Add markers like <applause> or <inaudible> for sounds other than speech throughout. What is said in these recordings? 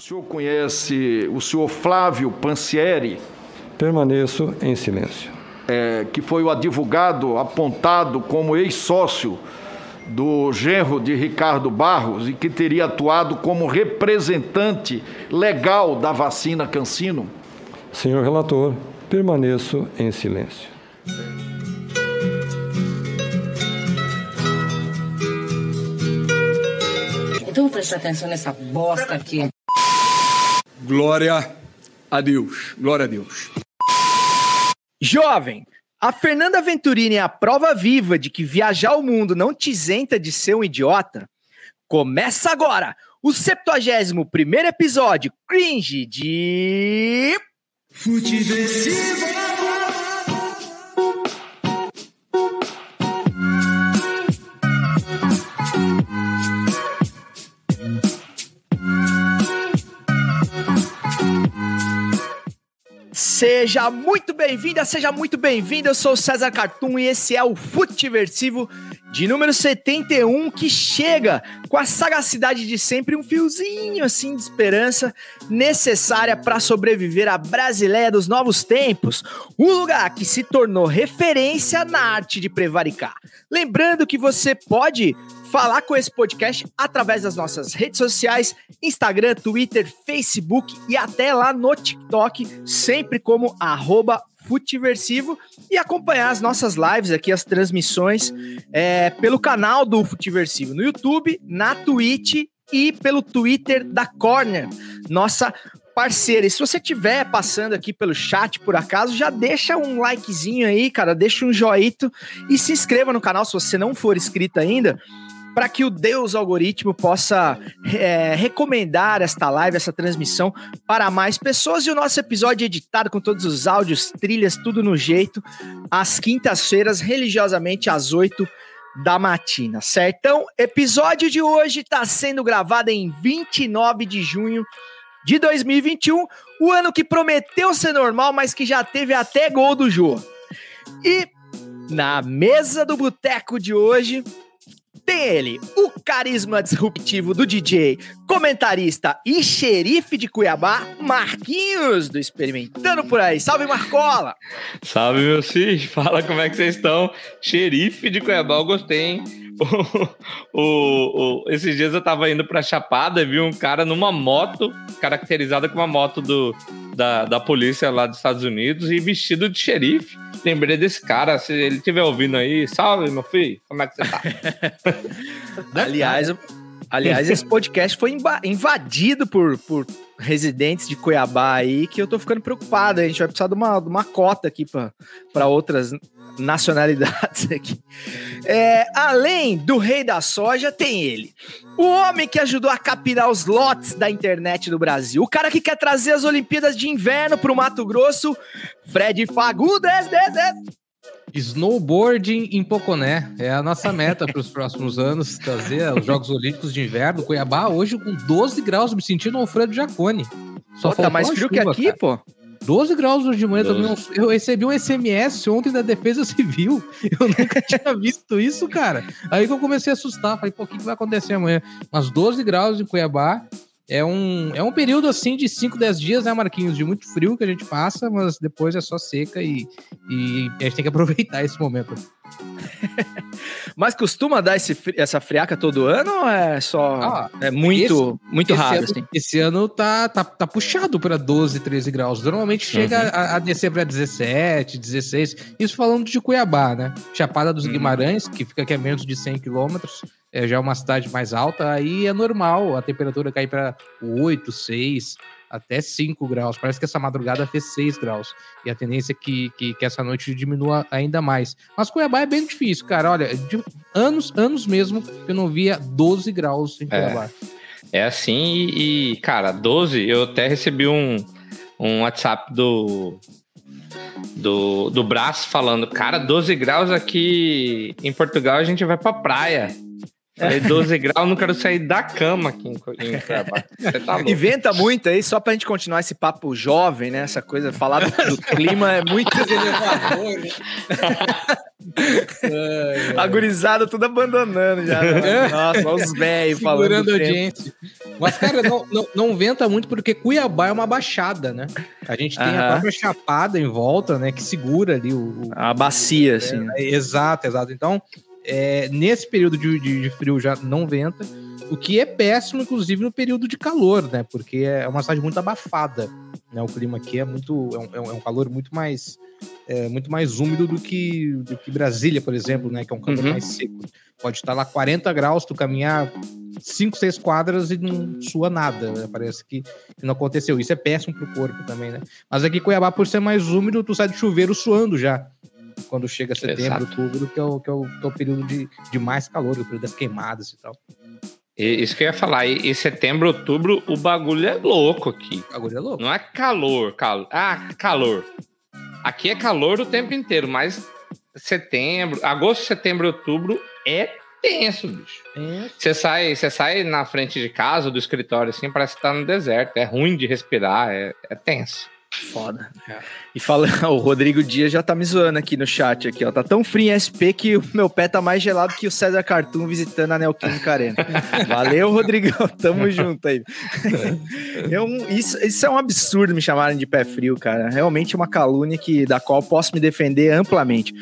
O senhor conhece o senhor Flávio Pansieri? Permaneço em silêncio. É, que foi o advogado apontado como ex-sócio do genro de Ricardo Barros e que teria atuado como representante legal da vacina Cancino? Senhor relator, permaneço em silêncio. Então presta atenção nessa bosta aqui. Glória a Deus. Glória a Deus. Jovem, a Fernanda Venturini é a prova viva de que viajar o mundo não te isenta de ser um idiota. Começa agora o 71 primeiro episódio cringe de Futeversivo. Seja muito bem-vinda, seja muito bem-vindo. Eu sou César Cartoon e esse é o Futiversivo de número 71 que chega com a sagacidade de sempre, um fiozinho assim de esperança necessária para sobreviver à Brasileia dos novos tempos, um lugar que se tornou referência na arte de prevaricar. Lembrando que você pode falar com esse podcast através das nossas redes sociais, Instagram, Twitter, Facebook e até lá no TikTok, sempre como arroba Futiversivo e acompanhar as nossas lives aqui, as transmissões é, pelo canal do Futiversivo no YouTube, na Twitch e pelo Twitter da Corner, nossa parceira. E se você estiver passando aqui pelo chat por acaso, já deixa um likezinho aí, cara, deixa um joito e se inscreva no canal se você não for inscrito ainda para que o Deus algoritmo possa é, recomendar esta live, essa transmissão para mais pessoas. E o nosso episódio é editado com todos os áudios, trilhas, tudo no jeito, às quintas-feiras, religiosamente às oito da matina, certo? Então, episódio de hoje está sendo gravado em 29 de junho de 2021, o ano que prometeu ser normal, mas que já teve até gol do Jô. E na mesa do boteco de hoje, tem ele, o carisma disruptivo do DJ, comentarista e xerife de Cuiabá, Marquinhos do Experimentando por aí. Salve, Marcola! Salve, meu filho. <laughs> Fala como é que vocês estão. Xerife de Cuiabá, eu gostei, hein? <laughs> O, o, o, esses dias eu tava indo pra Chapada e vi um cara numa moto, caracterizada como uma moto do, da, da polícia lá dos Estados Unidos e vestido de xerife. Lembrei desse cara, se ele estiver ouvindo aí, salve, meu filho, como é que você tá? <laughs> aliás, aliás, esse podcast foi invadido por, por residentes de Cuiabá aí, que eu tô ficando preocupado. A gente vai precisar de uma, de uma cota aqui para outras nacionalidades aqui. É, além do rei da soja, tem ele. O homem que ajudou a capinar os lotes da internet do Brasil. O cara que quer trazer as Olimpíadas de Inverno pro Mato Grosso. Fred Fagundes. Des, des. Snowboarding em Poconé é a nossa meta para os próximos anos, trazer os Jogos Olímpicos de Inverno. Cuiabá hoje com 12 graus, me sentindo Alfredo Jacone. Só pô, tá mais frio que aqui, cara. pô. 12 graus hoje de manhã também. Eu recebi um SMS ontem da Defesa Civil. <laughs> Eu nunca <laughs> tinha visto isso, cara. Aí que eu comecei a assustar. Falei, pô, o que, vai acontecer amanhã? Mas 12 graus em Cuiabá. É um, é um período assim de 5, 10 dias, né, Marquinhos? De muito frio que a gente passa, mas depois é só seca e, e a gente tem que <laughs> aproveitar esse momento. <laughs> Mas costuma dar esse, essa friaca todo ano ou é só. Ah, é muito, esse, muito esse raro? Ano, assim? Esse ano tá, tá, tá puxado para 12, 13 graus. Normalmente chega uhum. a, a, descer para 17, 16. Isso falando de Cuiabá, né? Chapada dos uhum. Guimarães, que fica aqui a menos de 100 quilômetros. É, já é uma cidade mais alta, aí é normal a temperatura cair para 8, 6 até 5 graus. Parece que essa madrugada fez 6 graus. E a tendência é que, que, que, essa noite diminua ainda mais. Mas Cuiabá é bem difícil, cara. Olha, de anos, anos mesmo que eu não via 12 graus em Cuiabá. É, é assim e, cara, 12, eu até recebi um, um WhatsApp do, do, do braço falando, cara, 12 graus aqui em Portugal a gente vai pra praia. Falei, 12 graus, não quero sair da cama aqui em, em tá Inventa muito aí, só pra gente continuar esse papo jovem, né? Essa coisa, falar do, do clima é muito elevador, né? <laughs> Agorizado tudo abandonando já. Né? Nossa, olha os velhos falando. audiência. Mas, cara, não, não, não, venta muito porque Cuiabá é uma baixada, né? A gente tem a própria chapada em volta, né? Que segura ali o. o a bacia, assim. Né? É, exato, exato. Então, é, nesse período de, de, de, frio já não venta, o que é péssimo, inclusive, no período de calor, né? Porque é uma cidade muito abafada. Né? O clima aqui é muito. É um, é um é calor muito mais. É, muito mais úmido do que, do que Brasília, por exemplo, né? Que é um calor uhum. mais seco. Pode estar lá 40 graus, tu caminhar 5, 6 quadras e não sua nada. Né? Parece que não aconteceu. Isso é péssimo pro corpo também, né? Mas aqui Cuiabá, por ser mais úmido, tu sai de chuveiro suando já quando chega setembro, Exato. outubro, que é o, que é o, que é o período de, de mais calor, o período das queimadas e tal. Isso que eu ia falar. E, setembro, outubro, o bagulho é louco aqui. O bagulho é louco. Não é calor, calor. Ah, calor. Aqui é calor o tempo inteiro, mas setembro, agosto, setembro, outubro é tenso, bicho. Você sai, você sai na frente de casa, do escritório, assim, parece que tá no deserto. É ruim de respirar, é, é tenso. Foda. É. E fala, <laughs> o Rodrigo Dias já tá me zoando aqui no chat aqui, ó. Tá tão frio em SP que o meu pé tá mais gelado que o César Cartoon visitando a Neoquímica Arena. <laughs> Valeu, Rodrigão. <laughs> Tamo junto aí. É um, isso, isso é um absurdo me chamarem de pé frio, cara. Realmente uma calúnia que, da qual posso me defender amplamente.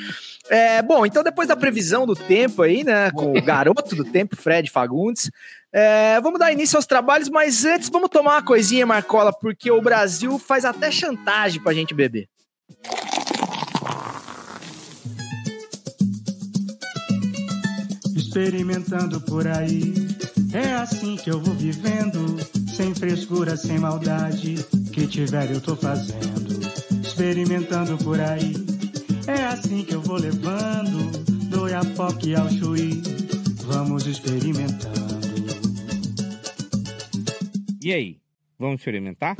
É, bom, então depois da previsão do tempo aí, né, com o garoto do tempo, Fred Fagundes, é, vamos dar início aos trabalhos, mas antes vamos tomar uma coisinha, Marcola, porque o Brasil faz até chantagem pra gente beber. Experimentando por aí, é assim que eu vou vivendo, sem frescura, sem maldade, que tiver eu tô fazendo. Experimentando por aí, é assim que eu vou levando, do Iapoque ao Chuí, vamos experimentando. E aí, vamos experimentar?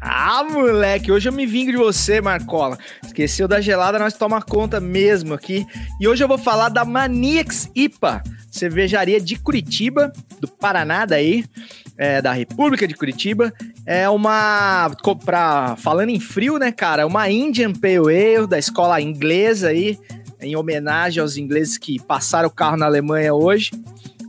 Ah, moleque, hoje eu me vingo de você, Marcola. Esqueceu da gelada, nós toma conta mesmo aqui. E hoje eu vou falar da Maniacs IPA, cervejaria de Curitiba, do Paraná daí, é, da República de Curitiba. É uma, pra, falando em frio, né, cara, uma Indian Pale Ale da escola inglesa aí, em homenagem aos ingleses que passaram o carro na Alemanha hoje.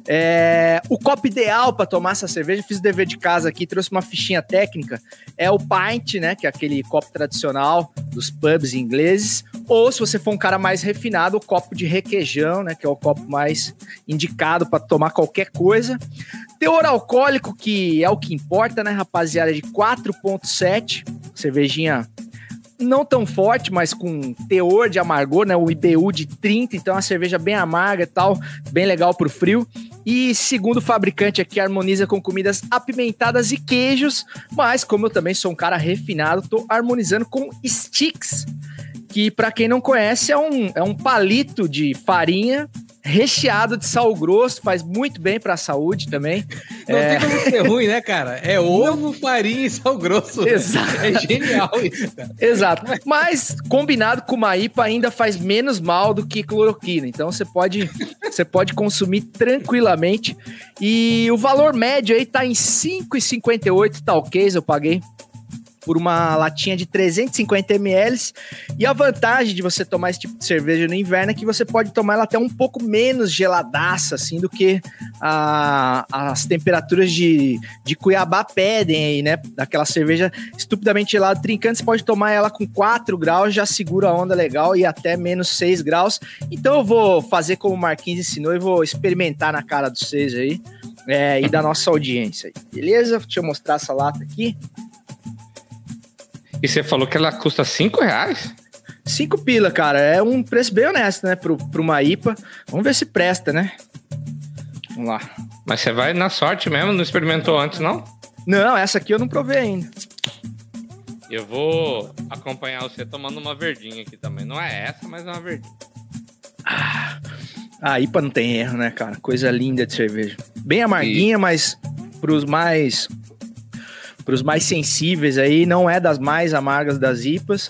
É, o copo ideal para tomar essa cerveja, fiz o dever de casa aqui, trouxe uma fichinha técnica, é o pint, né, que é aquele copo tradicional dos pubs ingleses, ou se você for um cara mais refinado, o copo de requeijão, né, que é o copo mais indicado para tomar qualquer coisa. Teor alcoólico, que é o que importa, né, rapaziada, de 4.7, cervejinha não tão forte, mas com teor de amargor, né? O IBU de 30, então é uma cerveja bem amarga e tal, bem legal pro frio. E segundo o fabricante aqui, harmoniza com comidas apimentadas e queijos, mas como eu também sou um cara refinado, tô harmonizando com sticks, que para quem não conhece é um, é um palito de farinha recheado de sal grosso, faz muito bem para a saúde também. Não é... tem como ser ruim, né, cara? É ovo, farinha e sal grosso. <laughs> Exato. É genial isso, cara. Exato. Mas combinado com uma IPA ainda faz menos mal do que cloroquina. Então você pode, você pode consumir tranquilamente. E o valor médio aí tá em 5,58 talquês, eu paguei por uma latinha de 350 ml. E a vantagem de você tomar esse tipo de cerveja no inverno é que você pode tomar ela até um pouco menos geladaça, assim, do que a, as temperaturas de, de Cuiabá pedem aí, né? Daquela cerveja estupidamente gelada, trincante, você pode tomar ela com 4 graus, já segura a onda legal e até menos 6 graus. Então eu vou fazer como o Marquinhos ensinou e vou experimentar na cara dos seis aí. É, e da nossa audiência beleza? Deixa eu mostrar essa lata aqui. E você falou que ela custa 5 reais? 5 pila, cara. É um preço bem honesto, né? Pro, pro uma IPA. Vamos ver se presta, né? Vamos lá. Mas você vai na sorte mesmo? Não experimentou antes, não? Não, essa aqui eu não provei ainda. Eu vou acompanhar você tomando uma verdinha aqui também. Não é essa, mas é uma verdinha. Ah, a IPA não tem erro, né, cara? Coisa linda de cerveja. Bem amarguinha, e... mas pros mais para os mais sensíveis aí, não é das mais amargas das IPAs.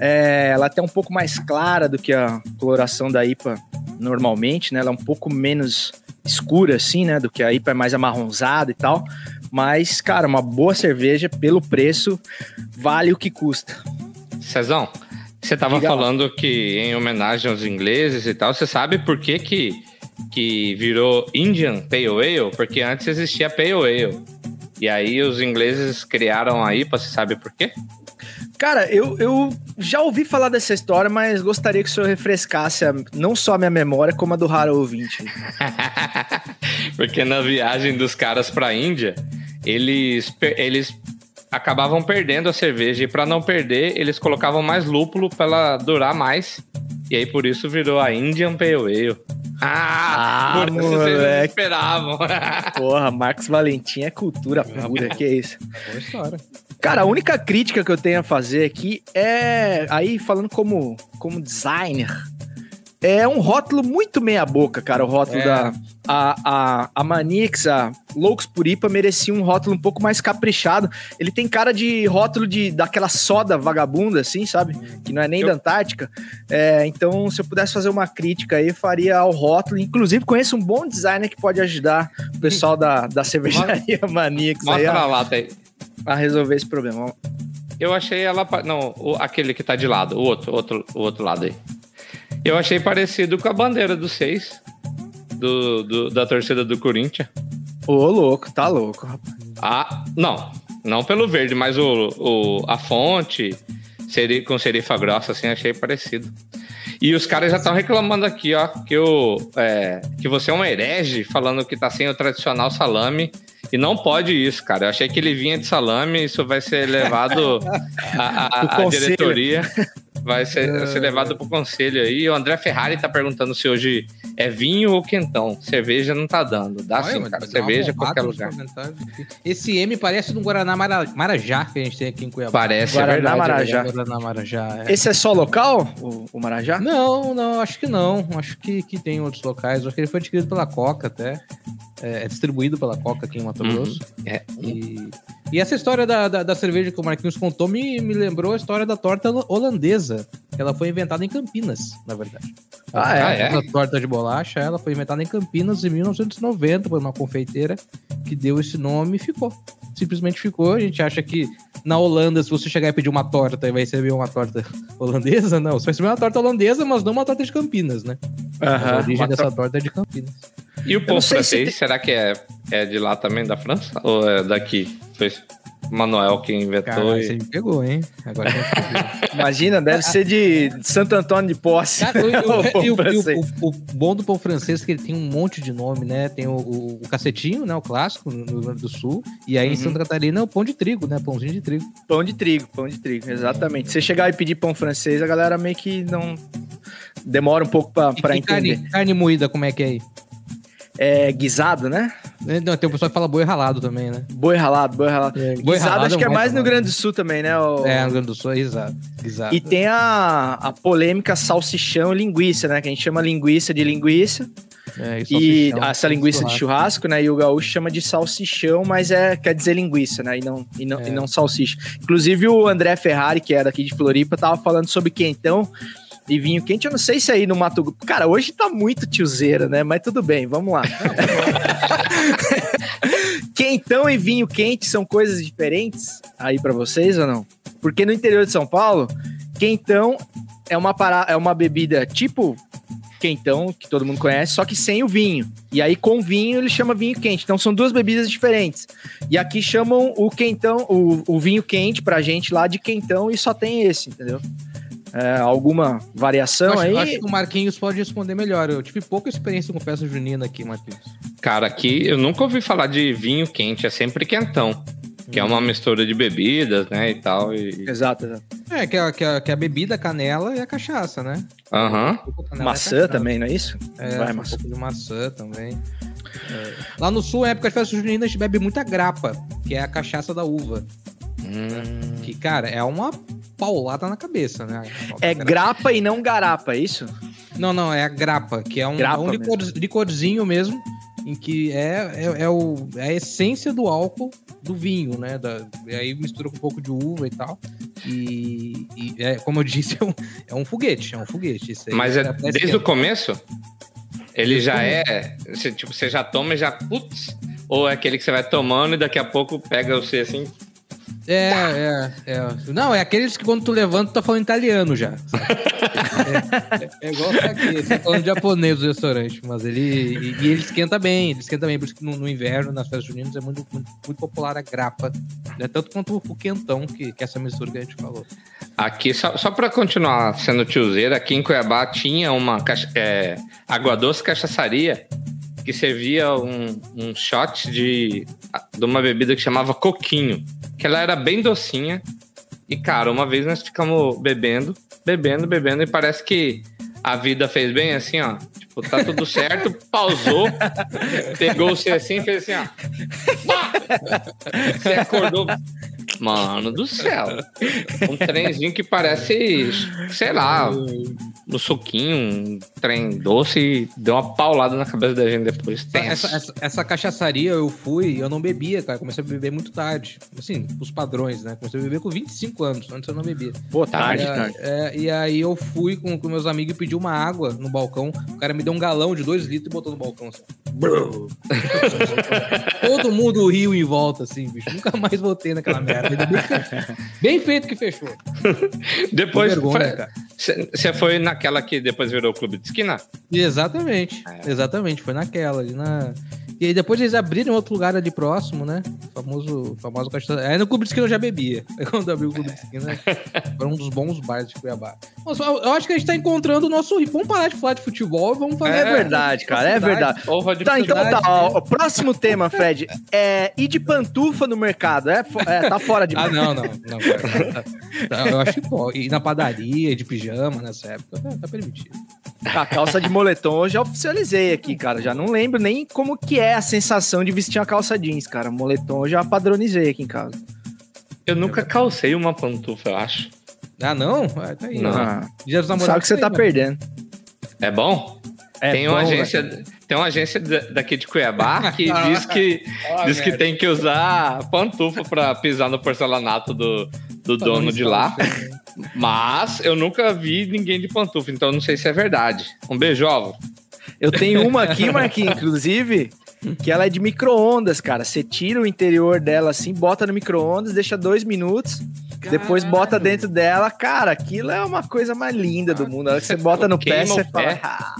É, ela é até um pouco mais clara do que a coloração da IPA normalmente, né? Ela é um pouco menos escura, assim, né? Do que a IPA é mais amarronzada e tal. Mas, cara, uma boa cerveja, pelo preço, vale o que custa. Cezão, você estava falando que em homenagem aos ingleses e tal, você sabe por que que que virou Indian Pale Ale, porque antes existia Pale Ale. E aí os ingleses criaram a IPA, você sabe por quê? Cara, eu, eu já ouvi falar dessa história, mas gostaria que o senhor refrescasse a- não só a minha memória, como a do raro ouvinte. <laughs> Porque na viagem dos caras pra Índia, eles, eles acabavam perdendo a cerveja. E pra não perder, eles colocavam mais lúpulo pra ela durar mais. E aí por isso virou a Indian Pale Ale. Ah, Ah, por isso vocês não moleque. esperavam. <laughs> Porra, Marcos Valentim é cultura pura, que é isso. Boa história. Cara, a única crítica que eu tenho a fazer aqui é, aí falando como, como designer, é um rótulo muito meia boca, cara, o rótulo É. da... A, a, a Manix, a Loucos por IPA, merecia um rótulo um pouco mais caprichado. Ele tem cara de rótulo de daquela soda vagabunda, assim, sabe? Que não é nem Eu- da Antártica. É, então, se eu pudesse fazer uma crítica aí, faria ao rótulo. Inclusive, conheço um bom designer que pode ajudar o pessoal da, da cervejaria <laughs> Manix aí Mostra a, a lata aí. a resolver esse problema. Eu achei ela. Não, aquele que tá de lado, o outro, outro, o outro lado aí. Eu achei parecido com a bandeira do seis. Do, do- da torcida do Corinthians. Ô, louco, tá louco, rapaz. Ah, não. Não pelo verde, mas o, o, a fonte seri, com serifa grossa, assim, achei parecido. E os caras já estão reclamando aqui, ó, que, o, é, que você é um herege, falando que tá sem o tradicional salame. E não pode isso, cara. Eu achei que ele vinha de salame, isso vai ser levado <laughs> à- diretoria. <laughs> Vai ser, vai ser levado pro conselho aí. O André Ferrari tá perguntando se hoje é vinho ou quentão. Cerveja não tá dando. Dá Olha, sim, cara. Cerveja qualquer lugar. Esse M parece um Guaraná Mara- Marajá que a gente tem aqui em Cuiabá. Parece, Guaraná é verdade. Marajá. Guaraná Marajá. é. Esse é só local, o, o Marajá? Não, não, acho que não. Acho que, que tem outros locais. Acho que ele foi adquirido pela Coca até. É, é distribuído pela Coca aqui em Mato Uhum. Grosso. É. E, e essa história da, da, da cerveja que o Marquinhos contou me, me lembrou a história da torta holandesa. Ela foi inventada em Campinas, na verdade. Ah, é? Ah, é? A torta de bolacha, ela foi inventada em Campinas em 1990 por uma confeiteira que deu esse nome e ficou. Simplesmente ficou. A gente acha que na Holanda, se você chegar e pedir uma torta vai receber uma torta <laughs> holandesa, não. Você vai receber uma torta holandesa, mas não uma torta de Campinas, né? a origem Uma dessa tor- torta é de Campinas. E o pão se francês, tem- será que é, é de lá também, da França? Ou é daqui? Foi o Manuel que inventou Cara, e... você me pegou, hein? Agora. <laughs> Imagina, deve ser de Santo Antônio de Posse. Cara, <laughs> o, e o- e o- o- o bom do pão francês é que ele tem um monte de nome, né? Tem o, o- o cacetinho, né? O clássico no Rio Grande do Sul. E aí em Uhum. Santa Catarina é o pão de trigo, né? Pãozinho de trigo. Pão de trigo, pão de trigo, exatamente. Se você chegar e pedir pão francês, a galera meio que não. Demora um pouco pra, E entender. carne, carne moída, como é que é aí? É guisado, né? Não, tem o pessoal que fala boi ralado também, né? Boi ralado, boi ralado. É, boi guisado ralado acho é que é mais mais no. Grande do Sul também, né? o- É, no Grande do Sul, exato. exato. E tem a, a polêmica salsichão e linguiça, né? Que a gente chama linguiça de linguiça. É, E salsichão, essa linguiça de churrasco. né? E o gaúcho chama de salsichão, mas é quer dizer linguiça, né? E não, e não, É. e não salsicha. Inclusive o André Ferrari, que é daqui de Floripa, tava falando sobre quentão e vinho quente. Eu não sei se aí no Mato Grosso. Cara, hoje tá muito tiozeira, né? Mas tudo bem, vamos lá. <laughs> quentão e vinho quente são coisas diferentes aí pra vocês ou não? Porque no interior de São Paulo, quentão é uma, para... é uma bebida tipo quentão, que todo mundo conhece, só que sem o vinho. E aí, com vinho, ele chama vinho quente. Então, são duas bebidas diferentes. E aqui chamam o quentão, o, o vinho quente pra gente lá de quentão e só tem esse, entendeu? É, alguma variação Eu acho, aí? eu acho que o Marquinhos pode responder melhor. Eu tive pouca experiência com festa junina aqui, Marquinhos. Cara, aqui eu nunca ouvi falar de vinho quente, é sempre quentão. Que é uma mistura de bebidas, né, e tal. E... Exato, exato. É, que a, que, a, que a bebida, a canela e a cachaça, né? Aham. Um e Maçã também, não é isso? É, Vai, um maçã. pouco de maçã também. É. Lá no sul, na época de festa junina, a gente bebe muita grapa, que é a cachaça da uva. Hum. Que, cara, é uma paulada na cabeça, né? É grapa e não garapa, é isso? Não, não, é a grapa, que é um, é um licor, licorzinho mesmo, em que é, é, é o, é a essência do álcool do vinho, né? Da, e aí mistura com um pouco de uva e tal. E, e é, como eu disse, é um, é um foguete, é um foguete. Isso aí Mas é parece desde o começo? Ele já é. Você, tipo, você já toma e já. Putz! Ou é aquele que você vai tomando e daqui a pouco pega você assim. É, é, é. Não, é aqueles que quando tu levanta, tu tá falando italiano já. É, é igual aqui, tá falando japonês do restaurante, mas ele. E, e ele esquenta bem, ele esquenta bem, por isso que no, no inverno, nas festas juninas, é muito, muito, muito popular a grapa. Né? Tanto quanto o quentão, que, que é essa mistura que a gente falou. Aqui, só, só para continuar sendo tiozeira, aqui em Cuiabá tinha uma cacha- é, água doce cachaçaria que servia um, um shot de, de uma bebida que chamava coquinho, que ela era bem docinha. E, cara, uma vez nós ficamos bebendo, bebendo, bebendo, e parece que a vida fez bem assim, ó. Tipo, tá tudo <laughs> certo, pausou, pegou você assim e fez assim, ó. Pá! Você acordou. Mano do céu. Um trenzinho que parece, sei lá, no suquinho, um trem doce e deu uma paulada na cabeça da gente depois. Tenso. Essa, essa, essa cachaçaria eu fui, eu não bebia, cara. Comecei a beber muito tarde. Assim, os padrões, né? Comecei a beber com 25 anos, antes eu não bebia. Pô, E, tarde, a- tarde. é, e aí eu fui com, com meus amigos e pedi uma água no balcão. O cara me deu um galão de 2 litros e botou no balcão. Assim. <laughs> Todo mundo riu em volta, assim, bicho. Nunca mais voltei naquela merda. Ainda bem, feito que fechou. <laughs> Depois, você foi naquela que depois virou o clube de esquina? Exatamente. É. Exatamente, foi naquela. ali na... E aí depois eles abriram outro lugar ali próximo, né? O famoso, famoso caixa. Aí no Clube de Esquina eu já bebia. <laughs> Quando abriu o Clube de Esquina, foi um dos bons bares de Cuiabá. Mas eu acho que a gente tá encontrando o nosso. Vamos parar de falar de futebol e vamos fazer. É verdade, cara, é verdade. Tá, então tá. ó, o próximo tema, Fred, é ir de pantufa no mercado. É, é, tá fora de Ah, não, não, não. cara. Tá, Eu acho que pode. Ir na padaria, de pijama nessa época, tá, tá permitido. A calça de moletom eu já oficializei aqui, cara. Já não lembro nem como que é a sensação de vestir uma calça jeans, cara. Moletom eu já padronizei aqui em casa. Eu nunca calcei uma pantufa, eu acho. Ah, não? Ah, tá aí. Não. Ah, Dia dos namorados sabe que você aí, tá né? perdendo. É bom? É tem, uma bom, agência, tem uma agência da- daqui de Cuiabá <laughs> que diz que, ó, diz que merda. tem que usar pantufa pra pisar no porcelanato do, do dono de lá. Mas eu nunca vi ninguém de pantufa, então eu não sei se é verdade. Um beijo, Álvaro. Eu tenho uma aqui, Marquinhos, inclusive, que ela é de micro-ondas, cara. Você tira o interior dela assim, bota no micro-ondas, deixa dois minutos, depois bota dentro dela. Cara, aquilo é uma coisa mais linda do mundo. A hora que você <laughs> bota no pé, você fala. "Ah".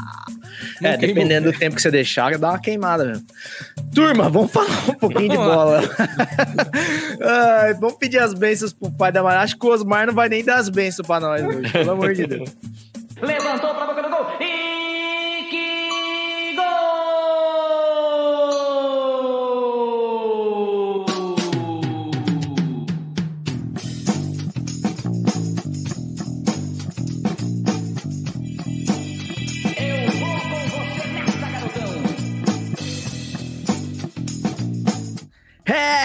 É, dependendo do tempo que você deixar, dá uma queimada mesmo. Turma, vamos falar um pouquinho de Vamos lá. bola. <laughs> Ai, vamos pedir as bênçãos pro pai da Mara. Acho que o Osmar não vai nem dar as bênçãos pra nós hoje, pelo amor de Deus. Levantou pra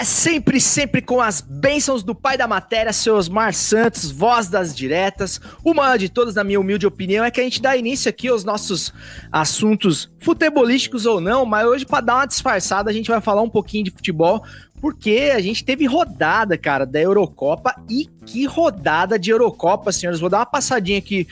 sempre, sempre com as bênçãos do pai da matéria, seu Osmar Santos, voz das diretas. O maior de todos, na minha humilde opinião, é que a gente dá início aqui aos nossos assuntos futebolísticos ou não, mas hoje, para dar uma disfarçada, a gente vai falar um pouquinho de futebol, porque a gente teve rodada, cara, da Eurocopa. E que rodada de Eurocopa, senhores. Vou dar uma passadinha aqui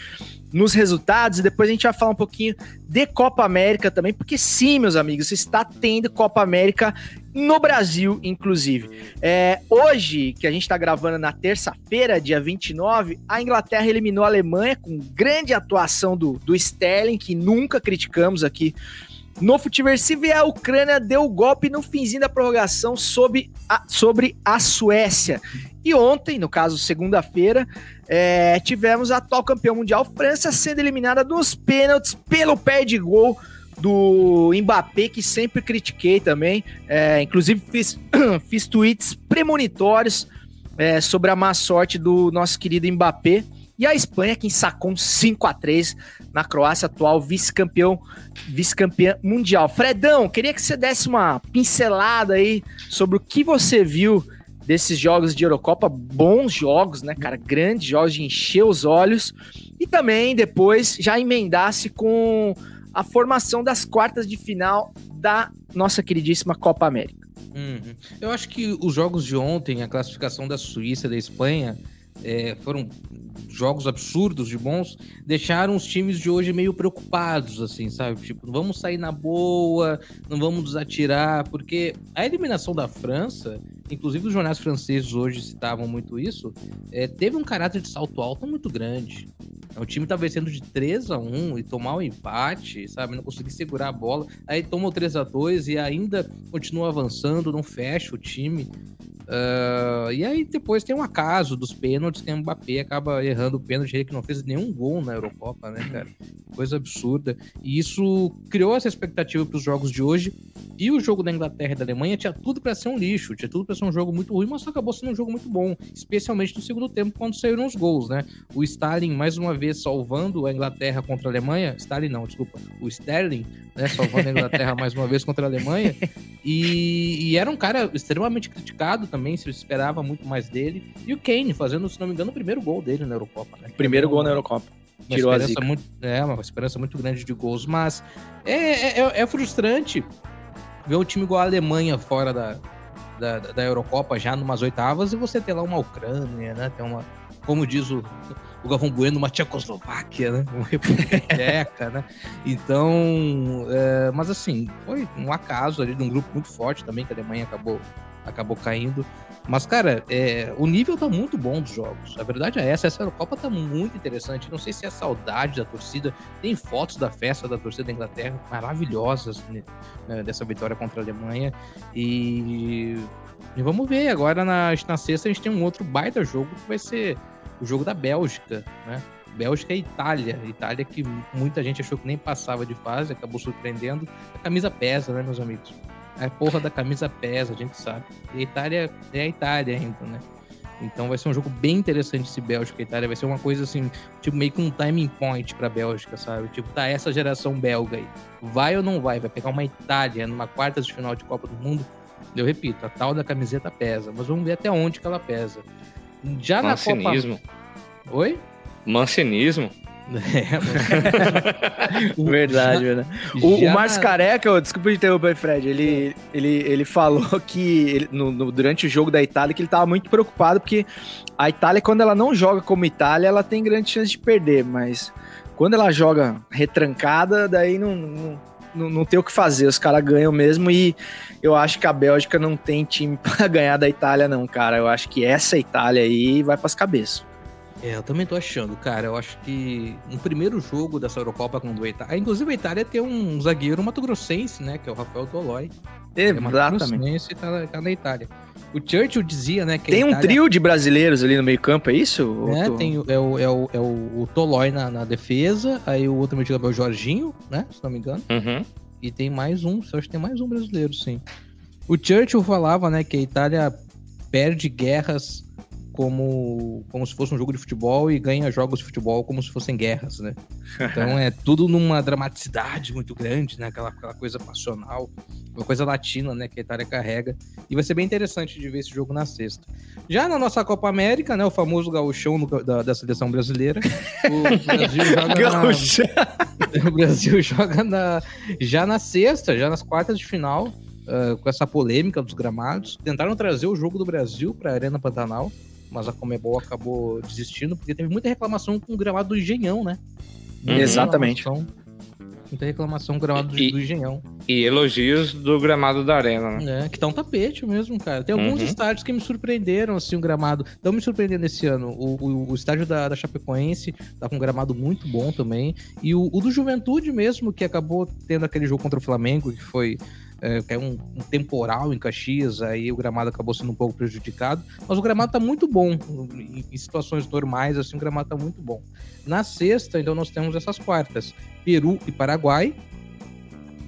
nos resultados e depois a gente vai falar um pouquinho de Copa América também, porque sim, meus amigos, está tendo Copa América no Brasil, inclusive. É, hoje, que a gente está gravando na terça-feira, dia 29, a Inglaterra eliminou a Alemanha com grande atuação do, do Sterling, que nunca criticamos aqui no Futiversivo, e a Ucrânia deu o golpe no finzinho da prorrogação sobre a, sobre a Suécia. E ontem, no caso, segunda-feira, é, tivemos a atual campeão mundial, França, sendo eliminada nos pênaltis pelo pé de gol do Mbappé, que sempre critiquei também. É, inclusive, fiz, <clears throat> fiz tweets premonitórios é, sobre a má sorte do nosso querido Mbappé. E a Espanha, quem sacou um 5 a 3 na Croácia, atual vice-campeão vice-campeã mundial. Fredão, queria que você desse uma pincelada aí sobre o que você viu desses jogos de Eurocopa, bons jogos, né, cara? Grandes jogos de encher os olhos. E também depois já emendasse com a formação das quartas de final da nossa queridíssima Copa América. Uhum. Eu acho que os jogos de ontem, a classificação da Suíça e da Espanha, é, foram jogos absurdos de bons, deixaram os times de hoje meio preocupados, assim, sabe? Tipo, vamos sair na boa, não vamos desatirar, porque a eliminação da França, inclusive os jornais franceses hoje citavam muito isso, é, teve um caráter de salto alto muito grande. O time tá vencendo de 3 a 1 e tomar o um empate, sabe? Não conseguir segurar a bola. Aí toma o 3 a 2 e ainda continua avançando, não fecha o time. Uh, e aí depois tem um acaso dos pênaltis que o Mbappé acaba errando o pênalti, ele que não fez nenhum gol na Eurocopa, né, cara? Coisa absurda. E isso criou essa expectativa para os jogos de hoje. E o jogo da Inglaterra e da Alemanha tinha tudo para ser um lixo, tinha tudo para ser um jogo muito ruim, mas acabou sendo um jogo muito bom, especialmente no segundo tempo quando saíram os gols, né? O Stalin mais uma vez salvando a Inglaterra contra a Alemanha, Stalin não, desculpa, o Sterling, né, salvando a Inglaterra <laughs> mais uma vez contra a Alemanha. E, e, era um cara extremamente criticado também, se esperava muito mais dele. E o Kane fazendo, se não me engano, o primeiro gol dele na Eurocopa, né? Primeiro gol na Eurocopa. Uma Tirou esperança a muito, é, uma esperança muito grande de gols, mas é, é, é, é frustrante ver um time igual a Alemanha fora da, da, da Eurocopa, já numas oitavas, e você ter lá uma Ucrânia, né? Tem uma, como diz o, o Galvão Bueno, uma Tchecoslováquia, né? Uma República <laughs> Tcheca, né? Então, é, mas assim, foi um acaso ali de um grupo muito forte também, que a Alemanha acabou, acabou caindo. Mas, cara, é, o nível tá muito bom dos jogos. A verdade é essa. Essa Eurocopa tá muito interessante. Não sei se é saudade da torcida. Tem fotos da festa da torcida da Inglaterra maravilhosas né, né dessa vitória contra a Alemanha. E, e vamos ver. Agora na, na sexta a gente tem um outro baita jogo que vai ser o jogo da Bélgica, né? Bélgica e Itália. Itália que muita gente achou que nem passava de fase, acabou surpreendendo. A camisa pesa, né, meus amigos? A porra da camisa pesa, a gente sabe. E a Itália é a Itália ainda, né? Então vai ser um jogo bem interessante esse Bélgica e Itália. Vai ser uma coisa assim, tipo, meio que um timing point pra Bélgica, sabe? Tipo, tá essa geração belga aí. Vai ou não vai? Vai pegar uma Itália numa quarta de final de Copa do Mundo? Eu repito, a tal da camiseta pesa, mas vamos ver até onde que ela pesa. Já na Copa. Oi? Mancinismo. É, <laughs> verdade, verdade. O, o Márcio Careca, desculpa de interromper, Fred, ele, ele, ele falou <laughs> que ele, no, no, durante o jogo da Itália que ele estava muito preocupado porque a Itália, quando ela não joga como Itália, ela tem grande chance de perder, mas quando ela joga retrancada, daí não, não, não, não tem o que fazer, os caras ganham mesmo e eu acho que a Bélgica não tem time <laughs> para ganhar da Itália, não, cara. Eu acho que essa Itália aí vai para as cabeças. É, eu também tô achando, cara. Eu acho que no primeiro jogo dessa Eurocopa com o Itália. Inclusive, a Itália tem um zagueiro mato-grossense, né? Que é o Rafael Tolói. É Exatamente. É tá, tá na Itália. O Churchill dizia, né? Que tem Itália... um trio de brasileiros ali no meio-campo, é isso? É, tô... tem é o, é o, é o, o Tolói na, na, defesa, aí o outro meio é o Jorginho, né? Se não me engano. Uhum. E tem mais um, eu acho que tem mais um brasileiro, sim. O Churchill falava, né, que a Itália perde guerras como, como se fosse um jogo de futebol e ganha jogos de futebol como se fossem guerras, né? Então <laughs> é tudo numa dramaticidade muito grande, né? Aquela, aquela coisa passional, uma coisa latina, né? Que a Itália carrega. E vai ser bem interessante de ver esse jogo na sexta. Já na nossa Copa América, né? O famoso gauchão no, da, da seleção brasileira. O Brasil <laughs> joga na, <laughs> O Brasil joga na, já na sexta, já nas quartas de final. Uh, com essa polêmica dos gramados, tentaram trazer o jogo do Brasil para a Arena Pantanal, mas a Comebol acabou desistindo porque teve muita reclamação com o gramado do Engenhão, né? Uhum. Exatamente. Muita reclamação com o gramado e, do, Engenhão. E elogios do gramado da Arena, né? É, que tá um tapete mesmo, cara. Tem alguns uhum. estádios que me surpreenderam, assim, o gramado. Estão me surpreendendo esse ano. O, o, o estádio da, da, Chapecoense tá com um gramado muito bom também. E o, o do Juventude mesmo, que acabou tendo aquele jogo contra o Flamengo, que foi é, caiu um, um, temporal em Caxias, aí o gramado acabou sendo um pouco prejudicado, mas o gramado tá muito bom, em, em situações normais, assim, o gramado tá muito bom. Na sexta, então, nós temos essas quartas, Peru e Paraguai,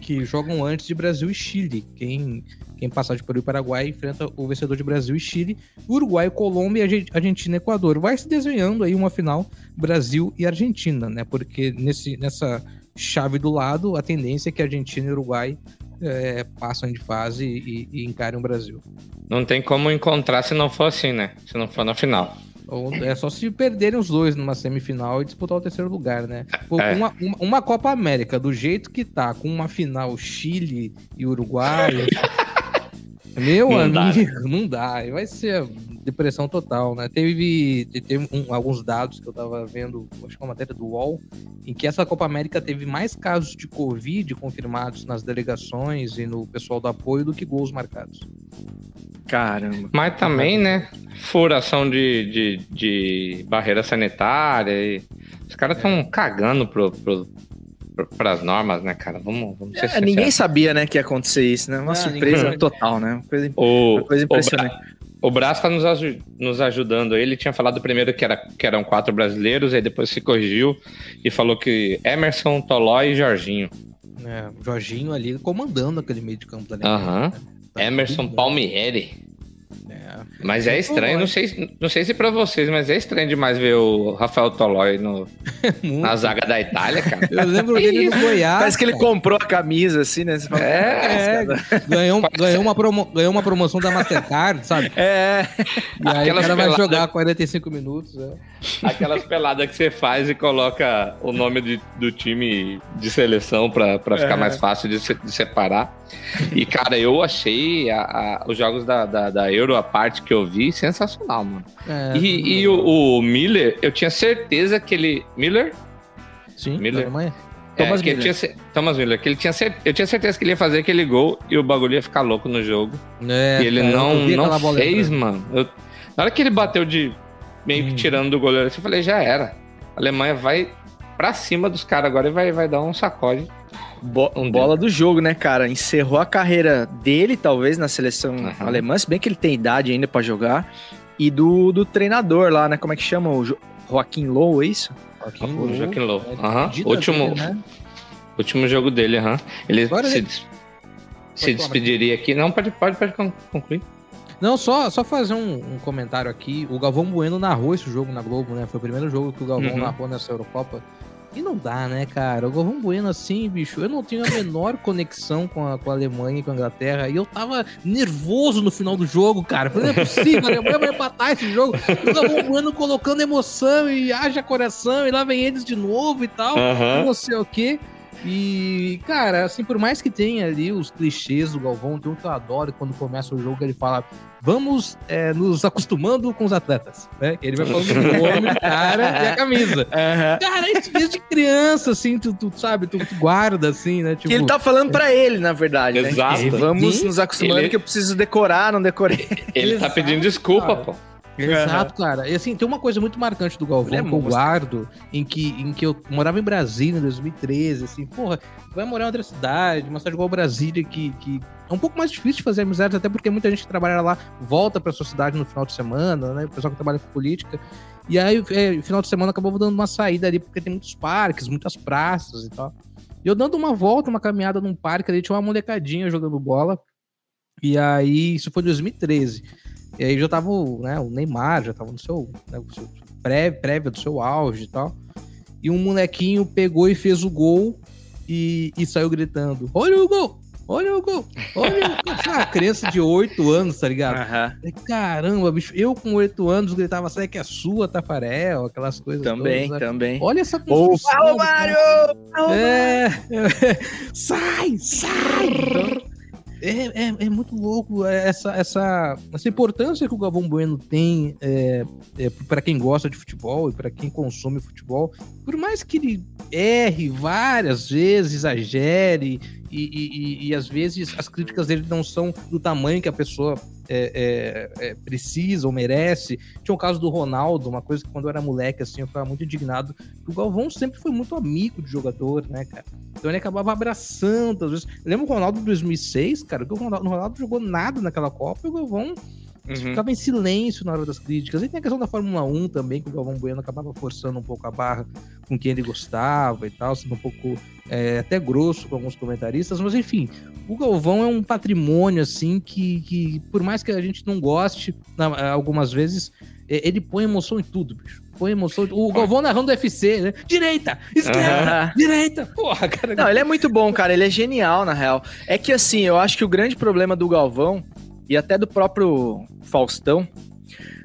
que jogam antes de Brasil e Chile. Quem, quem passar de Peru e Paraguai enfrenta o vencedor de Brasil e Chile. Uruguai, Colômbia e Argentina e Equador. Vai se desenhando aí uma final Brasil e Argentina, né? Porque nesse, nessa chave do lado, a tendência é que Argentina e Uruguai é, passam de fase e, e encarem o Brasil. Não tem como encontrar se não for assim, né? Se não for na final. Ou é só se perderem os dois numa semifinal e disputar o terceiro lugar, né? Pô, é. uma, uma, uma, Copa América, do jeito que tá, com uma final Chile e Uruguai. <laughs> meu não amigo, dá. não dá. Vai ser depressão total, né? Teve, teve um, alguns dados que eu tava vendo, acho que uma matéria do UOL, em que essa Copa América teve mais casos de Covid confirmados nas delegações e no pessoal do apoio do que gols marcados. Caramba. Mas também, né? Furação de, de, de barreira sanitária e Os caras estão cagando pro, pro, pro, pras normas, né, cara? Vamos, vamos ser É, ninguém sabia, né, que ia acontecer isso, né? Uma Ah, surpresa ninguém- total, né? Uma coisa, O, uma coisa impressionante. O Brás tá nos, aju- nos ajudando. Ele tinha falado primeiro que, era, que eram quatro brasileiros, aí depois se corrigiu e falou que Emerson, Tolói e Jorginho. É, o Jorginho ali comandando aquele meio de campo da. Aham. né? Tá Emerson tudo. Palmieri. É. Mas é estranho, não sei, não sei se pra vocês, mas é estranho demais ver o Rafael Tolói no, <laughs> na zaga da Itália, cara. Eu lembro dele no Goiás. Parece que ele cara. comprou a camisa, assim, né? Você fala, É, <laughs> ganhou, ganhou, uma promo, ganhou uma promoção da Mastercard, sabe? é. E aí Aquelas o cara vai jogar 45 minutos. É. Aquelas peladas que você faz e coloca o nome de- do time de seleção pra, pra ficar É. mais fácil de, se- de separar. E, cara, eu achei a- a- os jogos da, da, da Euro, a parte que eu vi, sensacional, mano. É, E, e o, o Miller, eu tinha certeza que ele. Miller? Sim, Miller. Alemanha. Thomas é, que ele Miller. tinha Thomas Miller, que ele tinha eu tinha certeza que ele ia fazer aquele gol e o bagulho ia ficar louco no jogo. É, e ele cara, não, não bola fez, mano. Eu- na hora que ele bateu de meio que Hum. tirando do goleiro, assim, eu falei, já era. A Alemanha vai pra cima dos caras agora e vai, vai dar um sacode. Bo- Um bola do jogo, né, cara? Encerrou a carreira dele, talvez, na seleção Aham. alemã, se bem que ele tem idade ainda pra jogar. E do, do treinador lá, né? Como é que chama? O Jo- Joaquim Low, é isso? Joaquim O Low. Joaquim Low. É, dita Último, dele, né? último jogo dele, aham. Ele Agora se, ele- des- se falar, despediria aqui. Não, pode, pode, pode con- concluir. Não, só, só fazer um, um comentário aqui. O Galvão Bueno narrou esse jogo na Globo, né? Foi o primeiro jogo que o Galvão Uhum. narrou nessa Eurocopa. E não dá, né, cara? O Galvão Bueno, assim, bicho, eu não tenho a menor conexão com a, com a Alemanha e com a Inglaterra. E eu tava nervoso no final do jogo, cara. Falei, não é possível, a Alemanha vai empatar esse jogo. E o Galvão Bueno colocando emoção e haja coração, e lá vem eles de novo e tal. Aham. Não sei o quê. E, cara, assim, por mais que tenha ali os clichês do Galvão, tem um que eu adoro quando começa o jogo, ele fala: vamos é, nos acostumando com os atletas, né? Ele vai falando do nome do cara e a camisa. <laughs> Cara, isso desde criança, assim, tu, tu sabe, tu, tu guarda, assim, né? Tipo, Que ele tá falando pra ele, na verdade, né? Exato. Que Vamos Sim. nos acostumando Ele- que eu preciso decorar, não decorei. Ele tá pedindo desculpa, cara. pô. Exato, cara. E assim, tem uma coisa muito marcante do Galvão é que eu guardo, em que, em que eu morava em Brasília em 2013, assim, porra, vai morar em outra cidade, uma cidade igual Brasília, que, que é um pouco mais difícil de fazer amizades, até porque muita gente que trabalha lá volta pra sua cidade no final de semana, né? O pessoal que trabalha com política. E aí, é, final de semana acabou dando uma saída ali, porque tem muitos parques, muitas praças e tal. E eu dando uma volta, uma caminhada num parque ali, tinha uma molecadinha jogando bola. E aí, isso foi em 2013. E aí já tava o, né, o Neymar, já tava no seu, né, o seu pré, prévia do seu auge e tal. E um molequinho pegou e fez o gol e, e saiu gritando: Olha o gol! Olha o gol! Olha o gol! Ah, criança de 8 anos, tá ligado? Falei, Caramba, bicho, eu com 8 anos gritava, sai que é sua, Tafarel, aquelas coisas. Também, todas, né? também. Olha essa construção. Cara. Mário! É, <laughs> sai, sai! Então, é, é, é muito louco essa, essa, essa importância que o Galvão Bueno tem é, é, para quem gosta de futebol e para quem consome futebol. Por mais que ele erre várias vezes, exagere, e, e, e- e às vezes as críticas dele não são do tamanho que a pessoa é, é, é, precisa ou merece. Tinha o caso do Ronaldo, uma coisa que quando eu era moleque, assim, eu ficava muito indignado. O Galvão sempre foi muito amigo de jogador, né, cara? Então ele acabava abraçando, às vezes. Eu lembro o Ronaldo de 2006, cara, o Ronaldo, o Ronaldo jogou nada naquela Copa e o Galvão Uhum. ficava em silêncio na hora das críticas. E tem a questão da Fórmula 1 também, que o Galvão Bueno acabava forçando um pouco a barra com quem ele gostava e tal, sendo um pouco é, até grosso com alguns comentaristas, mas enfim, o Galvão é um patrimônio, assim, que, que por mais que a gente não goste, na- algumas vezes, é, ele põe emoção em tudo, bicho. Põe emoção. em tudo. O Galvão narrando o UFC, né? Direita, esquerda, Aham. direita. Porra, cara. Não, ele é muito bom, cara. Ele é genial, na real. É que assim, eu acho que o grande problema do Galvão e até do próprio Faustão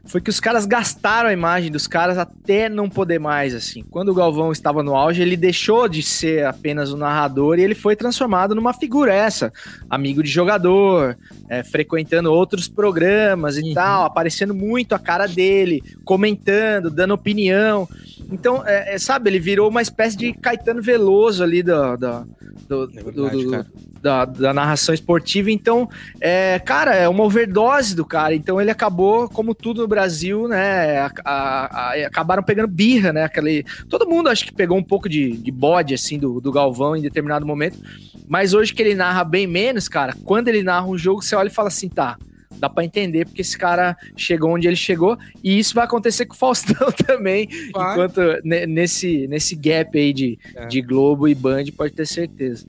foi que os caras gastaram a imagem dos caras até não poder mais, assim. Quando o Galvão estava no auge, ele deixou de ser apenas o narrador e ele foi transformado numa figura essa, amigo de jogador, é, frequentando outros programas e Uhum. tal, aparecendo muito a cara dele, comentando, dando opinião. Então, é, é, sabe, ele virou uma espécie de Caetano Veloso ali da, da, do, É do- verdade, do- cara. da, da narração esportiva. Então, é, cara, é uma overdose do cara. Então ele acabou, como tudo no Brasil, né? a- a- a- acabaram pegando birra, né? Aquele, todo mundo acho que pegou um pouco de, de bode, assim, do, do Galvão em determinado momento. Mas hoje que ele narra bem menos, cara, quando ele narra um jogo, você olha e fala assim, tá. Dá pra entender porque esse cara chegou onde ele chegou, e isso vai acontecer com o Faustão <laughs> também, Vai. enquanto ne- nesse, nesse gap aí de, É. de Globo e Band, pode ter certeza.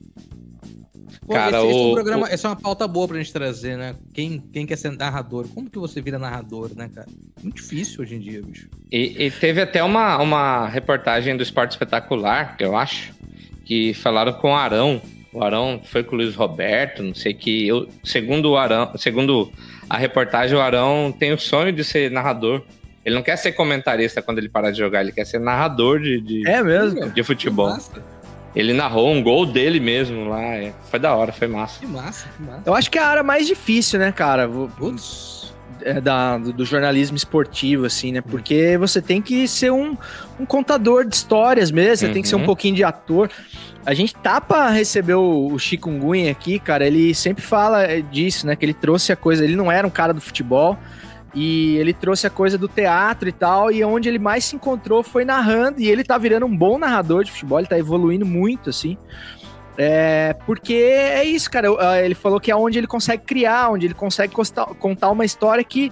Pô, Cara, esse, esse é um o- programa, o- essa é uma pauta boa pra gente trazer, né? Quem, quem quer ser narrador? Como que você vira narrador, né, cara? Muito difícil hoje em dia, bicho. E, e teve até uma, uma reportagem do Esporte Espetacular, eu acho, que falaram com o Arão. O Arão foi com o Luiz Roberto, não sei que. Eu, segundo o Arão, segundo a reportagem, o Arão tem o sonho de ser narrador. Ele não quer ser comentarista quando ele parar de jogar, ele quer ser narrador de, de, É mesmo? de futebol. Que massa, Ele narrou um gol dele mesmo lá. é, foi da hora, foi massa. que massa, que massa. Eu acho que é a área mais difícil, né, cara? Putz. é, da, do, do jornalismo esportivo, assim, né? Porque você tem que ser um, um contador de histórias mesmo, você tem que ser um Uhum. pouquinho de ator. A gente tá pra receber o, o Chikungunya aqui, cara. Ele sempre fala é, disso, né? Que ele trouxe a coisa. Ele não era um cara do futebol. E ele trouxe a coisa do teatro e tal. E onde ele mais se encontrou foi narrando. E ele tá virando um bom narrador de futebol. Ele tá evoluindo muito, assim. É, porque é isso, cara. ah, Ele falou que é onde ele consegue criar, onde ele consegue contar uma história que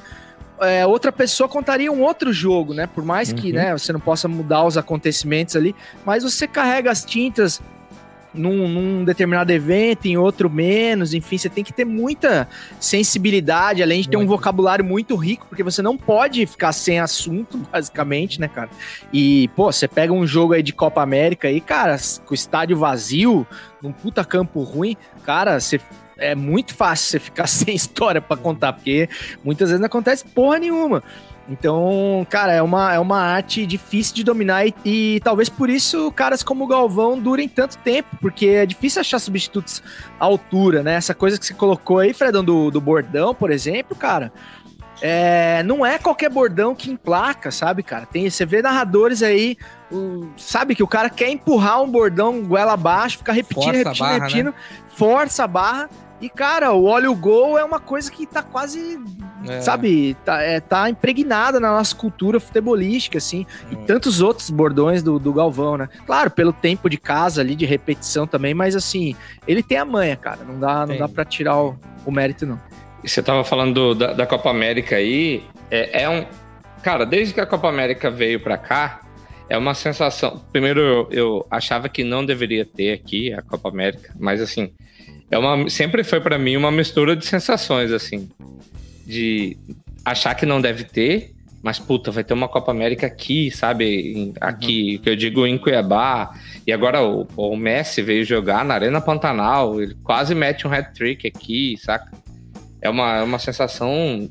é, outra pessoa contaria um outro jogo, né? Por mais que Uhum. né, você não possa mudar os acontecimentos ali, mas você carrega as tintas num, num determinado evento, em outro menos, enfim, você tem que ter muita sensibilidade, além de ter um vocabulário muito rico, porque você não pode ficar sem assunto, basicamente, né, cara? E, pô, você pega um jogo aí de Copa América aí, cara, com o estádio vazio, num puta campo ruim, cara, você. É muito fácil você ficar <laughs> sem história pra contar, porque muitas vezes não acontece porra nenhuma. Então, cara, é uma, é uma arte difícil de dominar e, e talvez por isso caras como o Galvão durem tanto tempo, porque é difícil achar substitutos à altura, né? Essa coisa que você colocou aí, Fredão, do, do bordão, por exemplo, cara, é, não é qualquer bordão que emplaca, sabe, cara? Tem, você vê narradores aí, o- sabe, que o cara quer empurrar um bordão goela abaixo, ficar repetindo, Força repetindo, barra, né? repetindo, força a barra. E, cara, o óleo gol é uma coisa que tá quase É. sabe, tá, é, tá impregnada na nossa cultura futebolística, assim, e É. tantos outros bordões do, do Galvão, né? Claro, pelo tempo de casa ali, de repetição também, mas assim, ele tem a manha, cara, não dá, não dá pra tirar o, o mérito, não. E Você tava falando do- da, da Copa América aí, é, é um. Cara, desde que a Copa América veio pra cá, é uma sensação. Primeiro, eu, eu achava que não deveria ter aqui a Copa América, mas assim, é uma, sempre foi pra mim uma mistura de sensações, assim, de achar que não deve ter, mas puta, vai ter uma Copa América aqui, sabe? Aqui, que eu digo em Cuiabá. E agora o, o Messi veio jogar na Arena Pantanal, ele quase mete um hat-trick aqui, saca? É uma, é uma sensação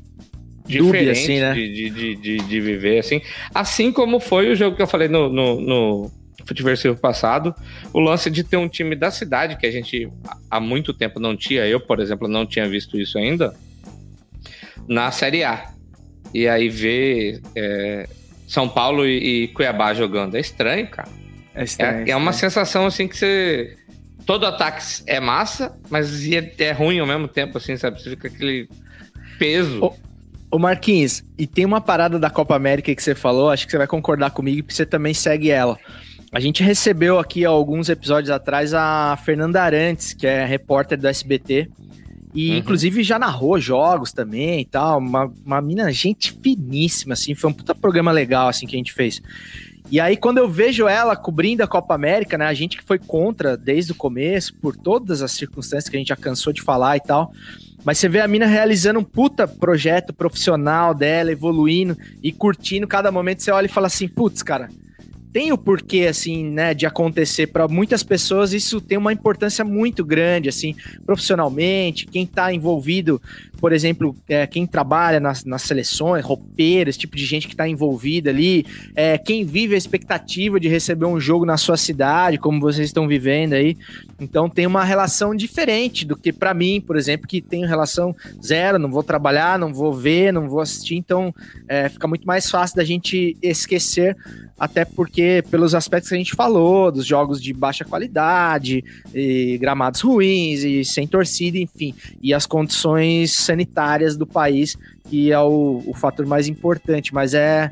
Dúbia, diferente assim, né? de, de, de, de, de viver, assim. Assim como foi o jogo que eu falei no, no, no Futiversivo passado, o lance de ter um time da cidade, que a gente há- muito tempo não tinha, eu, por exemplo, não tinha visto isso ainda, na Série A. E aí ver é, São Paulo e, e Cuiabá jogando. É estranho, cara. É, É, é uma sensação assim que você. Todo ataque é massa, mas é, é ruim ao mesmo tempo, assim, sabe? Você fica aquele peso. Ô, Ô Marquinhos, e tem uma parada da Copa América que você falou, acho que você vai concordar comigo, porque você também segue ela. A gente recebeu aqui alguns episódios atrás a Fernanda Arantes, que é repórter do SBT, e Uhum. inclusive já narrou jogos também e tal, uma, uma mina gente finíssima, assim, foi um puta programa legal, assim, que a gente fez. E aí, quando eu vejo ela cobrindo a Copa América, né, a gente que foi contra desde o começo, por todas as circunstâncias que a gente já cansou de falar e tal, mas você vê a mina realizando um puta projeto profissional dela, evoluindo e curtindo cada momento. Você olha e fala assim: putz, cara, tem o porquê, assim, né, de acontecer. Para muitas pessoas, isso tem uma importância muito grande, assim, profissionalmente. Quem tá envolvido, por exemplo, é, quem trabalha nas, nas seleções, roupeiros, tipo de gente que tá envolvida ali, é, quem vive a expectativa de receber um jogo na sua cidade, como vocês estão vivendo aí. Então tem uma relação diferente do que para mim, por exemplo, que tenho relação zero, não vou trabalhar, não vou ver, não vou assistir, então é, fica muito mais fácil da gente esquecer, até porque pelos aspectos que a gente falou, dos jogos de baixa qualidade, e gramados ruins, e sem torcida, enfim, e as condições sanitárias do país, que é o, o fator mais importante, mas é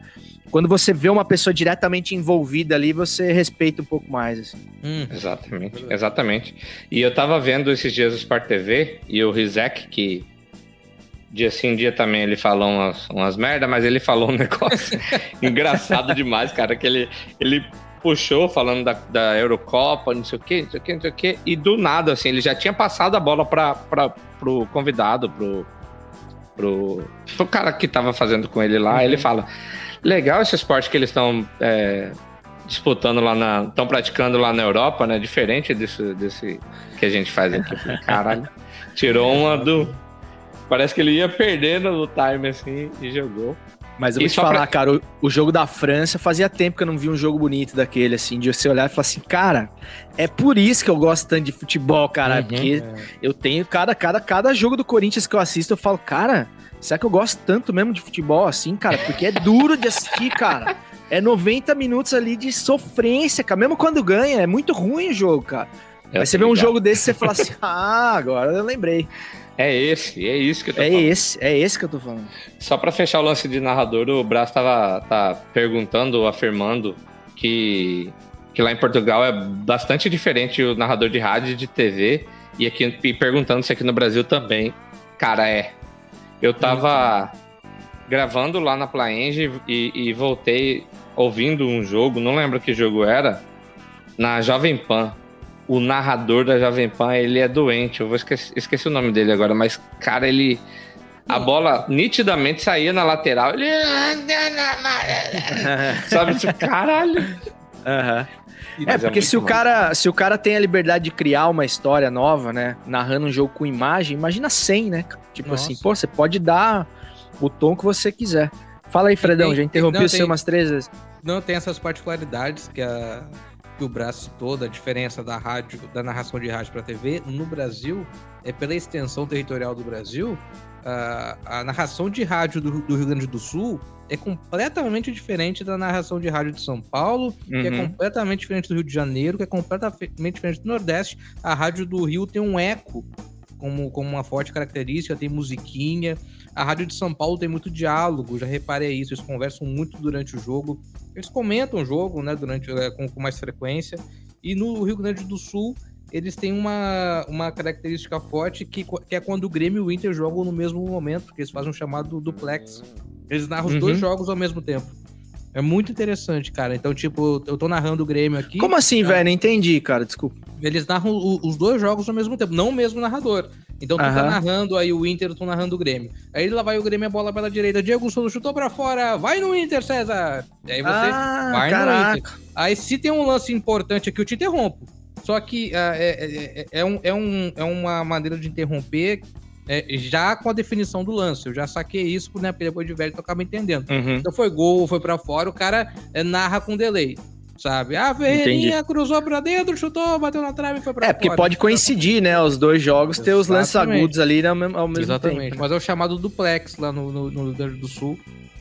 quando você vê uma pessoa diretamente envolvida ali, você respeita um pouco mais. Assim. Hum. Exatamente, exatamente. E eu tava vendo esses dias o Sport TV e o Rizek, que dia sim, dia também ele falou umas, umas merda, mas ele falou um <laughs> negócio <laughs> engraçado demais, cara, que ele, ele puxou falando da, da Eurocopa, não sei o que, não sei o que, não sei o que, e do nada, assim, ele já tinha passado a bola para pro convidado, pro, pro, pro cara que tava fazendo com ele lá, uhum. ele fala legal esse esporte que eles estão é, disputando lá na. estão praticando lá na Europa, né? Diferente desse, desse que a gente faz aqui. <laughs> Caralho. Tirou uma do. Parece que ele ia perdendo no time assim e jogou. Mas eu vou e te falar, pra... cara, o, o, jogo da França fazia tempo que eu não vi um jogo bonito daquele, assim, de você olhar e falar assim, cara, é por isso que eu gosto tanto de futebol, cara, uhum, porque é. eu tenho cada, cada, cada jogo do Corinthians que eu assisto, eu falo, cara, Será que eu gosto tanto mesmo de futebol assim, cara? Porque é duro de assistir, cara. É 90 minutos ali de sofrência, cara. Mesmo quando ganha, é muito ruim o jogo, cara. Eu Aí você vê um jogo desse e você fala assim: <laughs> ah, agora eu lembrei. É esse, é isso que eu tô é falando. É esse, é esse que eu tô falando. Só para fechar o lance de narrador, o Brás tava tá perguntando, afirmando que, que lá em Portugal é bastante diferente o narrador de rádio e de TV. E aqui e perguntando se aqui no Brasil também. Cara, é. Eu tava gravando lá na Plaenge e, e, voltei ouvindo um jogo, não lembro que jogo era, na Jovem Pan. O narrador da Jovem Pan, ele é doente. Eu vou esqueci, esqueci o nome dele agora, mas, cara, ele. A bola nitidamente saía na lateral. Ele. <laughs> Sabe, tipo, caralho. Uhum. É, porque é se o, cara, se o cara tem a liberdade de criar uma história nova, né? Narrando um jogo com imagem, imagina 100, né? Tipo assim, Nossa. assim, pô, você pode dar o tom que você quiser. Fala aí, Fredão, tem, já interrompi você umas três vezes. Não, tem essas particularidades que, a, que o Braço citou, da diferença da rádio, da narração de rádio para TV. No Brasil, é pela extensão territorial do Brasil, a, a narração de rádio do, do, Rio Grande do Sul é completamente diferente da narração de rádio de São Paulo, uhum. que é uhum. completamente diferente do Rio de Janeiro, que é completamente diferente do Nordeste. A rádio do Rio tem um eco como, como uma forte característica, tem musiquinha. A rádio de São Paulo tem muito diálogo, já reparei isso, eles conversam muito durante o jogo. Eles comentam o jogo, né, durante, é, com, com mais frequência. E no Rio Grande do Sul, eles têm uma, uma característica forte que, que é quando o Grêmio e o Inter jogam no mesmo momento, que eles fazem um chamado duplex. Eles narram uhum. os dois uhum. jogos ao mesmo tempo. É muito interessante, cara. Então, tipo, eu tô narrando o Grêmio aqui. Como assim, tá? velho? Não entendi, cara. Desculpa. Eles narram o, os dois jogos ao mesmo tempo, não o mesmo narrador. Então, tu uhum. tá narrando aí o Inter, eu tô narrando o Grêmio. Aí lá vai o Grêmio, a bola pela direita. Diego Souza chutou pra fora. Vai no Inter, César. E aí você ah, vai caraca. no Inter. Aí se tem um lance importante aqui, eu te interrompo. Só que uh, é, é, é, um, é, um, é uma maneira de interromper é, já com a definição do lance. Eu já saquei isso, né? Depois de velho, eu acaba entendendo. Uhum. Então foi gol, foi para fora, o cara é, narra com delay. Sabe? A Ferreirinha cruzou pra dentro, chutou, bateu na trave e foi pra é, fora. É, porque pode coincidir, né? Os dois jogos ter os lances agudos ali ao mesmo, ao mesmo Exatamente. tempo. Mas é o chamado duplex lá no, no, no Rio Grande do Sul.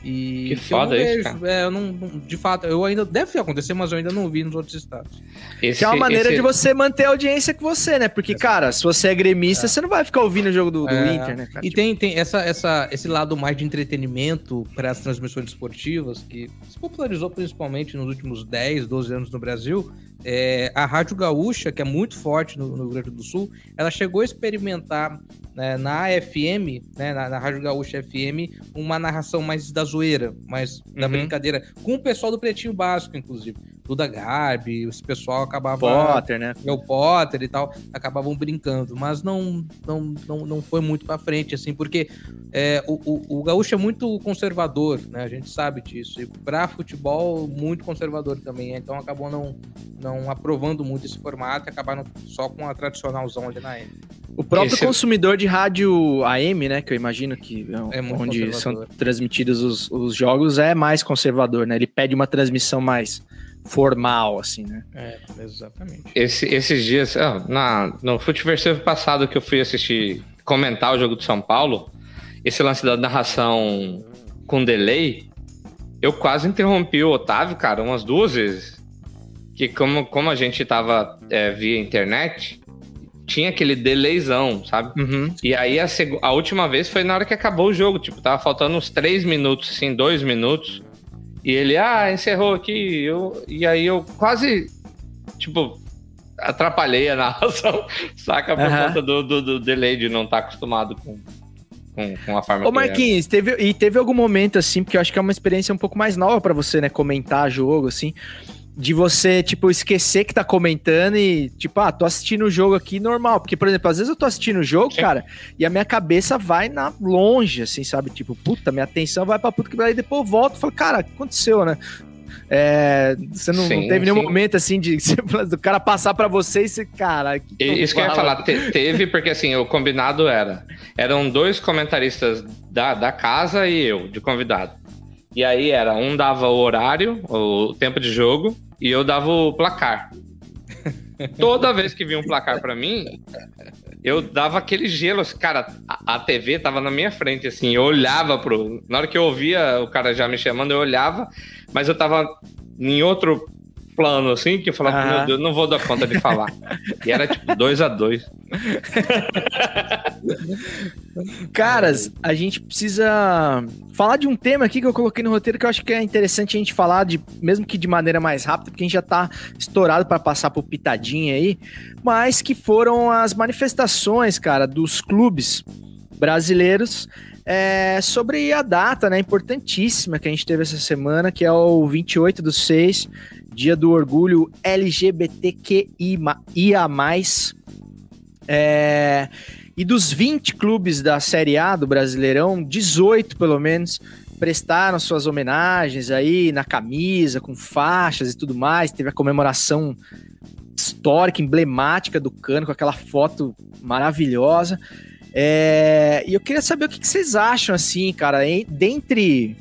E que foda isso, cara. É, eu não, de fato, eu ainda deve acontecer, mas eu ainda não vi nos outros estados. Esse, que é uma maneira esse... de você manter a audiência com você, né? Porque, cara, se você é gremista, é. você não vai ficar ouvindo o jogo do, do é. Inter, né? Cara? E tipo... tem, tem essa, essa, esse lado mais de entretenimento para as transmissões esportivas, que se popularizou principalmente nos últimos 10, 12 anos no Brasil, é, a Rádio Gaúcha, que é muito forte no, no, Rio Grande do Sul, ela chegou a experimentar né, na FM, né, na, na, Rádio Gaúcha FM, uma narração mais da zoeira, mais da uhum. brincadeira, com o pessoal do Pretinho Básico, inclusive. Duda Garbi, esse pessoal acabava. Potter, né? O Potter e tal, acabavam brincando, mas não, não, não, não foi muito para frente, assim, porque é, o, o, o Gaúcho é muito conservador, né? A gente sabe disso. E para futebol, muito conservador também. Então acabou não, não aprovando muito esse formato e acabaram só com a tradicionalzão ali na M. O próprio esse... consumidor de rádio AM, né? Que eu imagino que é, é onde são transmitidos os, os jogos, é mais conservador, né? Ele pede uma transmissão mais formal, assim, né? É, exatamente. Esse, esses dias, ah, na, no Futeversivo passado que eu fui assistir, comentar o jogo de São Paulo, esse lance da narração com delay, eu quase interrompi o Otávio, cara, umas duas vezes. Que como, como a gente tava é, via internet, tinha aquele delayzão, sabe? Uhum. E aí a, a última vez foi na hora que acabou o jogo, tipo, tava faltando uns três minutos, assim, dois minutos. E ele, ah, encerrou aqui. Eu, e aí eu quase, tipo, atrapalhei a narração, <laughs> saca? Por Aham. conta do, do, do delay de não estar acostumado com, com, com a forma Ô é. Marquinhos, teve, e teve algum momento assim, porque eu acho que é uma experiência um pouco mais nova pra você, né, comentar jogo assim, de você, tipo, esquecer que tá comentando e, tipo, ah, tô assistindo o jogo aqui normal, porque, por exemplo, às vezes eu tô assistindo o jogo, Sim. cara, e a minha cabeça vai na longe, assim, sabe, tipo, puta, minha atenção vai pra puta que pariu, e depois eu volto e falo, cara, o que aconteceu, né? É, você não, não Sim, teve nenhum sim. momento assim de <laughs> do cara passar pra você e você, cara, que Isso que eu ia falar, te- teve, porque assim, o combinado era. Eram dois comentaristas da, da casa e eu, de convidado. E aí era, um dava o horário, o tempo de jogo, e eu dava o placar. Toda vez que vinha um placar pra mim, eu dava aquele gelo, assim, cara, a, a TV tava na minha frente, assim, eu olhava pro. Na hora que eu ouvia o cara já me chamando, eu olhava, mas eu tava em outro plano, assim, que eu falava, Aham. meu Deus, não vou dar conta de falar. E era tipo dois a dois. Caras, a gente precisa falar de um tema aqui que eu coloquei no roteiro que eu acho que é interessante a gente falar, de, mesmo que de maneira mais rápida, porque a gente já tá estourado para passar por pitadinha aí, mas que foram as manifestações, cara, dos clubes brasileiros é, sobre a data, né, importantíssima que a gente teve essa semana, que é o 28 do 6, dia do orgulho LGBTQIA+. É, e dos 20 clubes da Série A do Brasileirão, 18 pelo menos prestaram suas homenagens aí na camisa, com faixas e tudo mais. Teve a comemoração histórica, emblemática do Cano, com aquela foto maravilhosa. É, e eu queria saber o que, vocês acham, assim, cara, em- dentre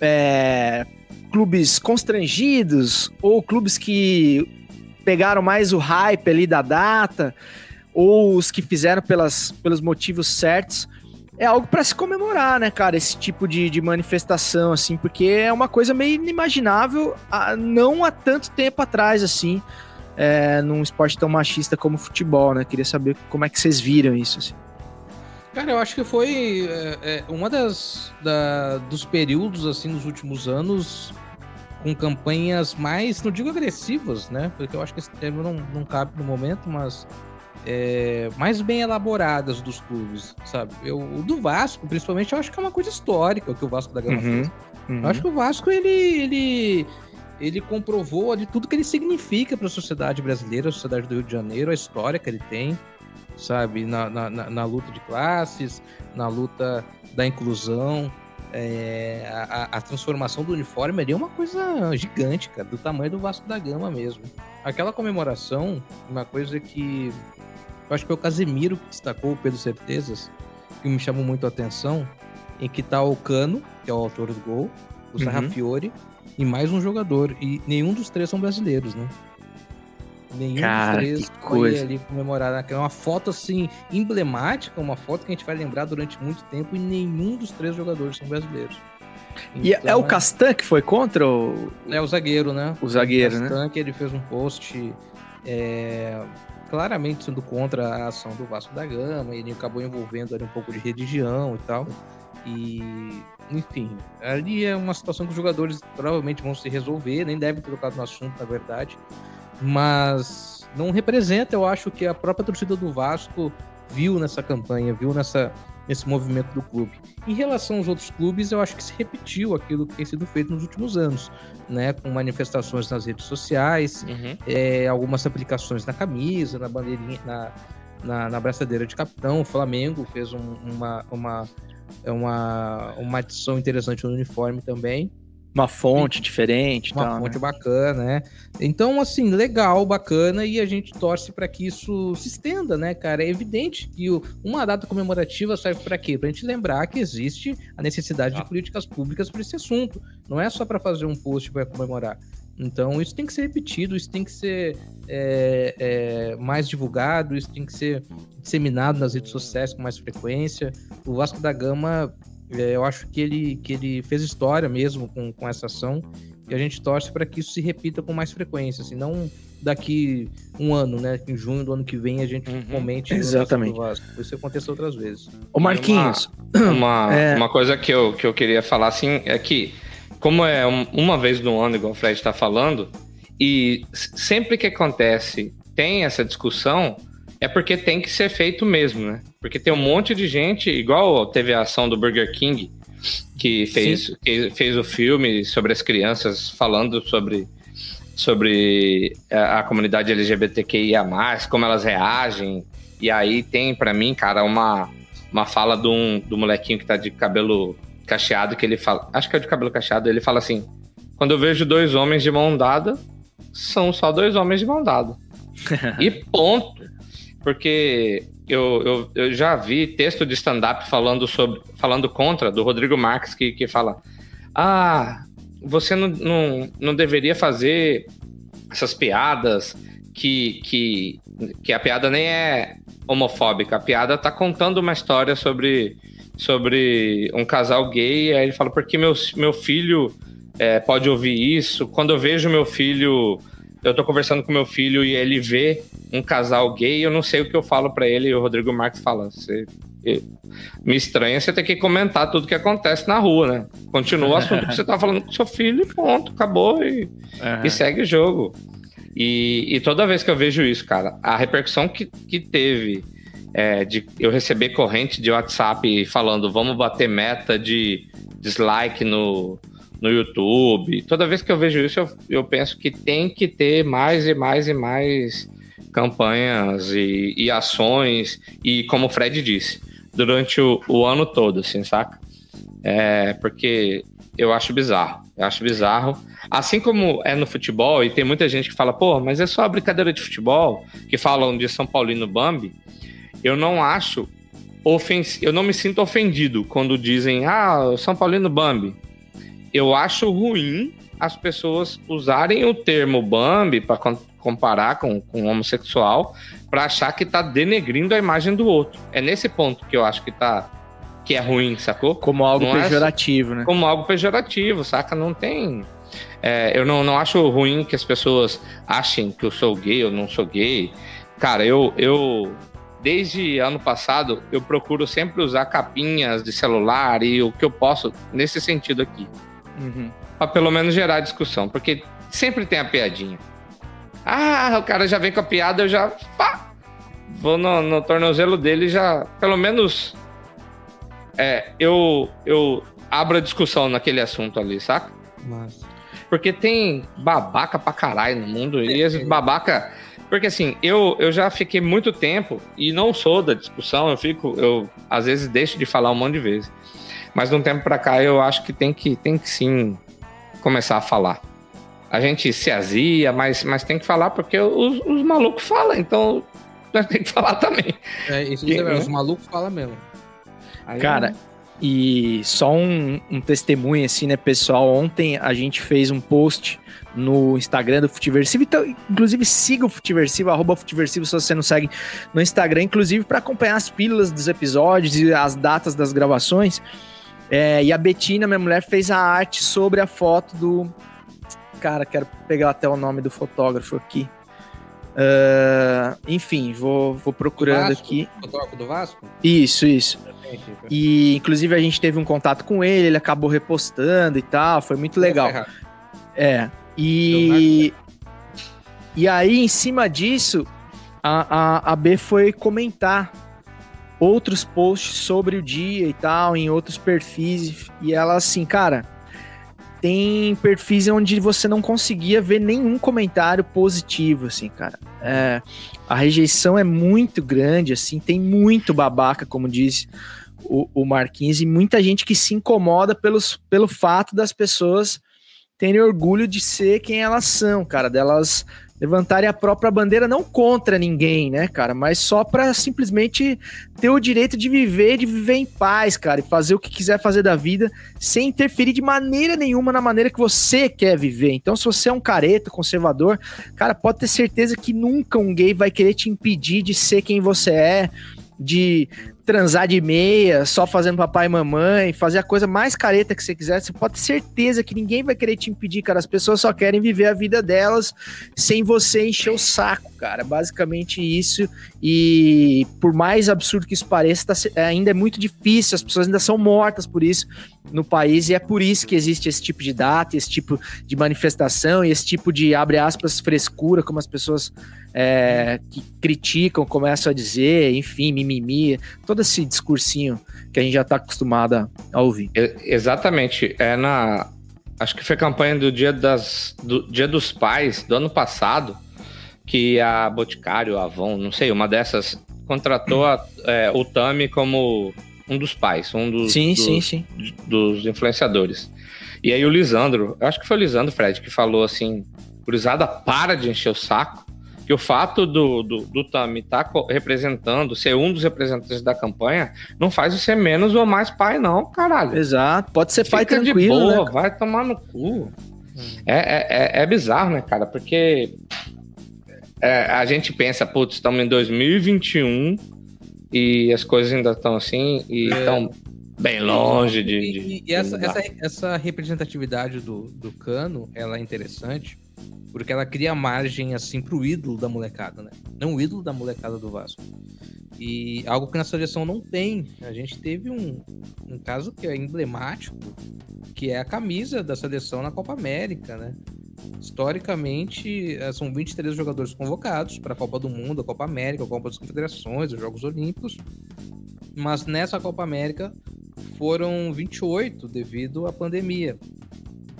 é, clubes constrangidos ou clubes que pegaram mais o hype ali da data ou os que fizeram pelas, pelos motivos certos, é algo para se comemorar, né, cara? Esse tipo de, de manifestação, assim, porque é uma coisa meio inimaginável, há- não há tanto tempo atrás, assim, é, num esporte tão machista como o futebol, né? Queria saber como é que vocês viram isso, assim. Cara, eu acho que foi é, é, uma das da- dos períodos assim nos últimos anos com campanhas mais, não digo agressivas, né? Porque eu acho que esse termo não, não cabe no momento, mas é, mais bem elaboradas dos clubes, sabe? Eu, o do Vasco, principalmente, eu acho que é uma coisa histórica o que o Vasco da Gama Uhum, fez. Eu acho que o Vasco ele ele ele comprovou de tudo que ele significa para a sociedade brasileira, a sociedade do Rio de Janeiro, a história que ele tem, sabe, na, na, na- luta de classes, na luta da inclusão, é, a, a- transformação do uniforme ali é uma coisa gigante, cara, do tamanho do Vasco da Gama mesmo. Aquela comemoração, uma coisa que eu acho que foi o Casemiro que destacou, o Pedro Certezas, que me chamou muito a atenção, em que tá o Cano, que é o autor do gol, o Uhum. Fiore e mais um jogador. E nenhum dos três são brasileiros, né? Nenhum Cara, dos três foi ali comemorar. É uma foto assim, emblemática, uma foto que a gente vai lembrar durante muito tempo e nenhum dos três jogadores são brasileiros. E é- é o Então, Castan que foi contra o, é o zagueiro, né? o zagueiro, né? Castan, que ele fez um post é, claramente sendo contra a ação do Vasco da Gama, ele acabou envolvendo ali um pouco de religião e tal. E, enfim, ali é uma situação que os jogadores provavelmente vão se resolver, nem devem ter tocado no assunto, na verdade. Mas não representa, eu acho, que a própria torcida do Vasco viu nessa campanha, viu nessa, nesse movimento do clube. Em relação aos outros clubes, eu acho que se repetiu aquilo que tem sido feito nos últimos anos, né? Com manifestações nas redes sociais, Uhum. é, algumas aplicações na camisa, na bandeirinha, na, na, na braçadeira de capitão. O Flamengo fez um- uma, uma, é uma, uma adição interessante no uniforme também. Uma fonte diferente Uma tal, fonte né? bacana, né? Então, assim, legal, bacana, e a gente torce para que isso se estenda, né, cara? É evidente que o- uma data comemorativa serve para quê? Pra gente lembrar que existe a necessidade de políticas públicas para esse assunto. Não é só para fazer um post para comemorar. Então, isso tem que ser repetido, isso tem que ser é, é, mais divulgado, isso tem que ser disseminado nas redes sociais com mais frequência. O Vasco da Gama É, eu acho que ele, que ele fez história mesmo com, com essa ação e a gente torce para que isso se repita com mais frequência, assim, não daqui um ano, né? Em junho do ano que vem a gente Uhum. comente Exatamente. do Vasco. Isso aconteceu outras vezes. Ô Marquinhos, Uma, <clears throat> É. uma coisa que eu, que eu queria falar assim é que, como é um- uma vez no ano, igual o Fred está falando, e sempre que acontece, tem essa discussão, é porque tem que ser feito mesmo, né? Porque tem um monte de gente, igual teve a ação do Burger King, que fez, que fez o filme sobre as crianças falando sobre, sobre a, a comunidade LGBTQIA, como elas reagem. E aí tem, pra mim, cara, uma, uma fala de um, do molequinho que tá de cabelo cacheado, que ele fala. Acho que é de cabelo cacheado, ele fala assim: quando eu vejo dois homens de mão dada, são só dois homens de mão dada. <laughs> e ponto. Porque eu, eu, eu já vi texto de stand-up falando sobre. falando contra, do Rodrigo Marques, que, que fala: Ah, você não, não, não deveria fazer essas piadas que, que, que a piada nem é homofóbica, a piada tá contando uma história sobre, sobre um casal gay, aí ele fala, porque meu, meu filho é, pode ouvir isso, quando eu vejo meu filho, eu tô conversando com meu filho e ele vê um casal gay, eu não sei o que eu falo para ele, e o Rodrigo Marques fala, você... Me estranha você ter que comentar tudo que acontece na rua, né? Continua o assunto que você tá falando com seu filho e ponto, acabou e, e segue o jogo. E, e toda vez que eu vejo isso, cara, a repercussão que, que teve é, de eu receber corrente de WhatsApp falando vamos bater meta de dislike no, no YouTube. Toda vez que eu vejo isso, eu, eu penso que tem que ter mais e mais e mais campanhas e, e ações, e como o Fred disse, durante o, o ano todo, assim, saca? É, porque eu acho bizarro. Eu acho bizarro. Assim como é no futebol, e tem muita gente que fala, pô, mas é só a brincadeira de futebol, que falam de São Paulino Bambi, eu não acho ofensivo, eu não me sinto ofendido quando dizem, ah, São Paulino Bambi. Eu acho ruim as pessoas usarem o termo Bambi para comparar com, com homossexual para achar que tá denegrindo a imagem do outro. É nesse ponto que eu acho que tá que é ruim, sacou? Como algo Não é- pejorativo, né? como algo pejorativo, saca? Não tem. é, eu não, não acho ruim que as pessoas achem que eu sou gay ou não sou gay. Cara, eu, eu. Desde ano passado, eu procuro sempre usar capinhas de celular e o que eu posso nesse sentido aqui. Uhum. Pra pelo menos gerar discussão. Porque sempre tem a piadinha. Ah, o cara já vem com a piada, eu já. pá, vou no, no tornozelo dele já. Pelo menos. É, eu, eu abro a discussão naquele assunto ali, saca? Mas... Porque tem babaca pra caralho no mundo. E esse babaca. Porque assim, eu, eu já fiquei muito tempo e não sou da discussão, eu fico. Eu às vezes deixo de falar um monte de vezes. Mas de um tempo pra cá eu acho que tem que, tem que sim começar a falar. A gente se azia, mas, mas tem que falar porque os, os malucos falam, então nós tem que falar também. É, isso E- você vê, os malucos falam mesmo. Aí- Cara, e só um, um testemunho assim, né, pessoal? Ontem a gente fez um post no Instagram do Futiversivo. Então, inclusive, siga o Futiversivo, arroba Futiversivo, se você não segue no Instagram, inclusive para acompanhar as pílulas dos episódios e as datas das gravações. É, e a Betina, minha mulher, fez a arte sobre a foto do. Cara, quero pegar até o nome do fotógrafo aqui. Ah, enfim, vou, vou procurando Vasco? aqui. Fotógrafo do Vasco? Isso, isso. E inclusive a gente teve um contato com ele, ele acabou repostando e tal, foi muito legal. É. E e aí em cima disso a, a, a B foi comentar outros posts sobre o dia e tal em outros perfis e ela assim, cara, tem perfis onde você não conseguia ver nenhum comentário positivo, assim, cara. É, a rejeição é muito grande, assim, tem muito babaca, como disse o, o Marquinhos, e muita gente que se incomoda pelos, pelo fato das pessoas terem orgulho de ser quem elas são, cara, delas levantarem a própria bandeira não contra ninguém, né, cara, mas só pra simplesmente ter o direito de viver, de viver em paz, cara, e fazer o que quiser fazer da vida sem interferir de maneira nenhuma na maneira que você quer viver. Então, se você é um careta, conservador, cara, pode ter certeza que nunca um gay vai querer te impedir de ser quem você é, de transar de meia, só fazendo papai e mamãe, fazer a coisa mais careta que você quiser, você pode ter certeza que ninguém vai querer te impedir, cara. As pessoas só querem viver a vida delas sem você encher o saco, cara. Basicamente isso. E por mais absurdo que isso pareça, tá se- ainda é muito difícil, as pessoas ainda são mortas por isso no país, e é por isso que existe esse tipo de data, esse tipo de manifestação e esse tipo de, abre aspas, frescura, como as pessoas é, que criticam começam a dizer, enfim, mimimi, todo esse discursinho que a gente já tá acostumado a- a ouvir. Exatamente. É na. Acho que foi campanha do Dia, das, do Dia dos Pais do ano passado que a Boticário, a Avon, não sei, uma dessas contratou a- é, o Tami como um dos pais, um dos, Sim, dos, sim, sim. dos influenciadores. E aí o Lisandro, eu acho que foi o Lisandro, Fred, que falou assim: Gurizada, para de encher o saco. Que o fato do, do, do Tami estar representando, ser um dos representantes da campanha, não faz você menos ou mais pai, não, caralho. Exato, pode ser pai Fica tranquilo, de boa, né? vai tomar no cu. É, é, é, é bizarro, né, cara? Porque é, a gente pensa, putz, estamos em 2021 e as coisas ainda estão assim e estão bem longe de. de- E, e essa, de essa, essa representatividade do, do cano, ela é interessante, porque ela cria margem, assim, pro ídolo da molecada, né? Não o ídolo da molecada do Vasco. E algo que na seleção não tem. A gente teve um, um caso que é emblemático, que é a camisa da seleção na Copa América, né? Historicamente, eh, são 23 jogadores convocados para a Copa do Mundo, a Copa América, a Copa das Confederações, os Jogos Olímpicos. Mas nessa Copa América foram 28 devido à pandemia,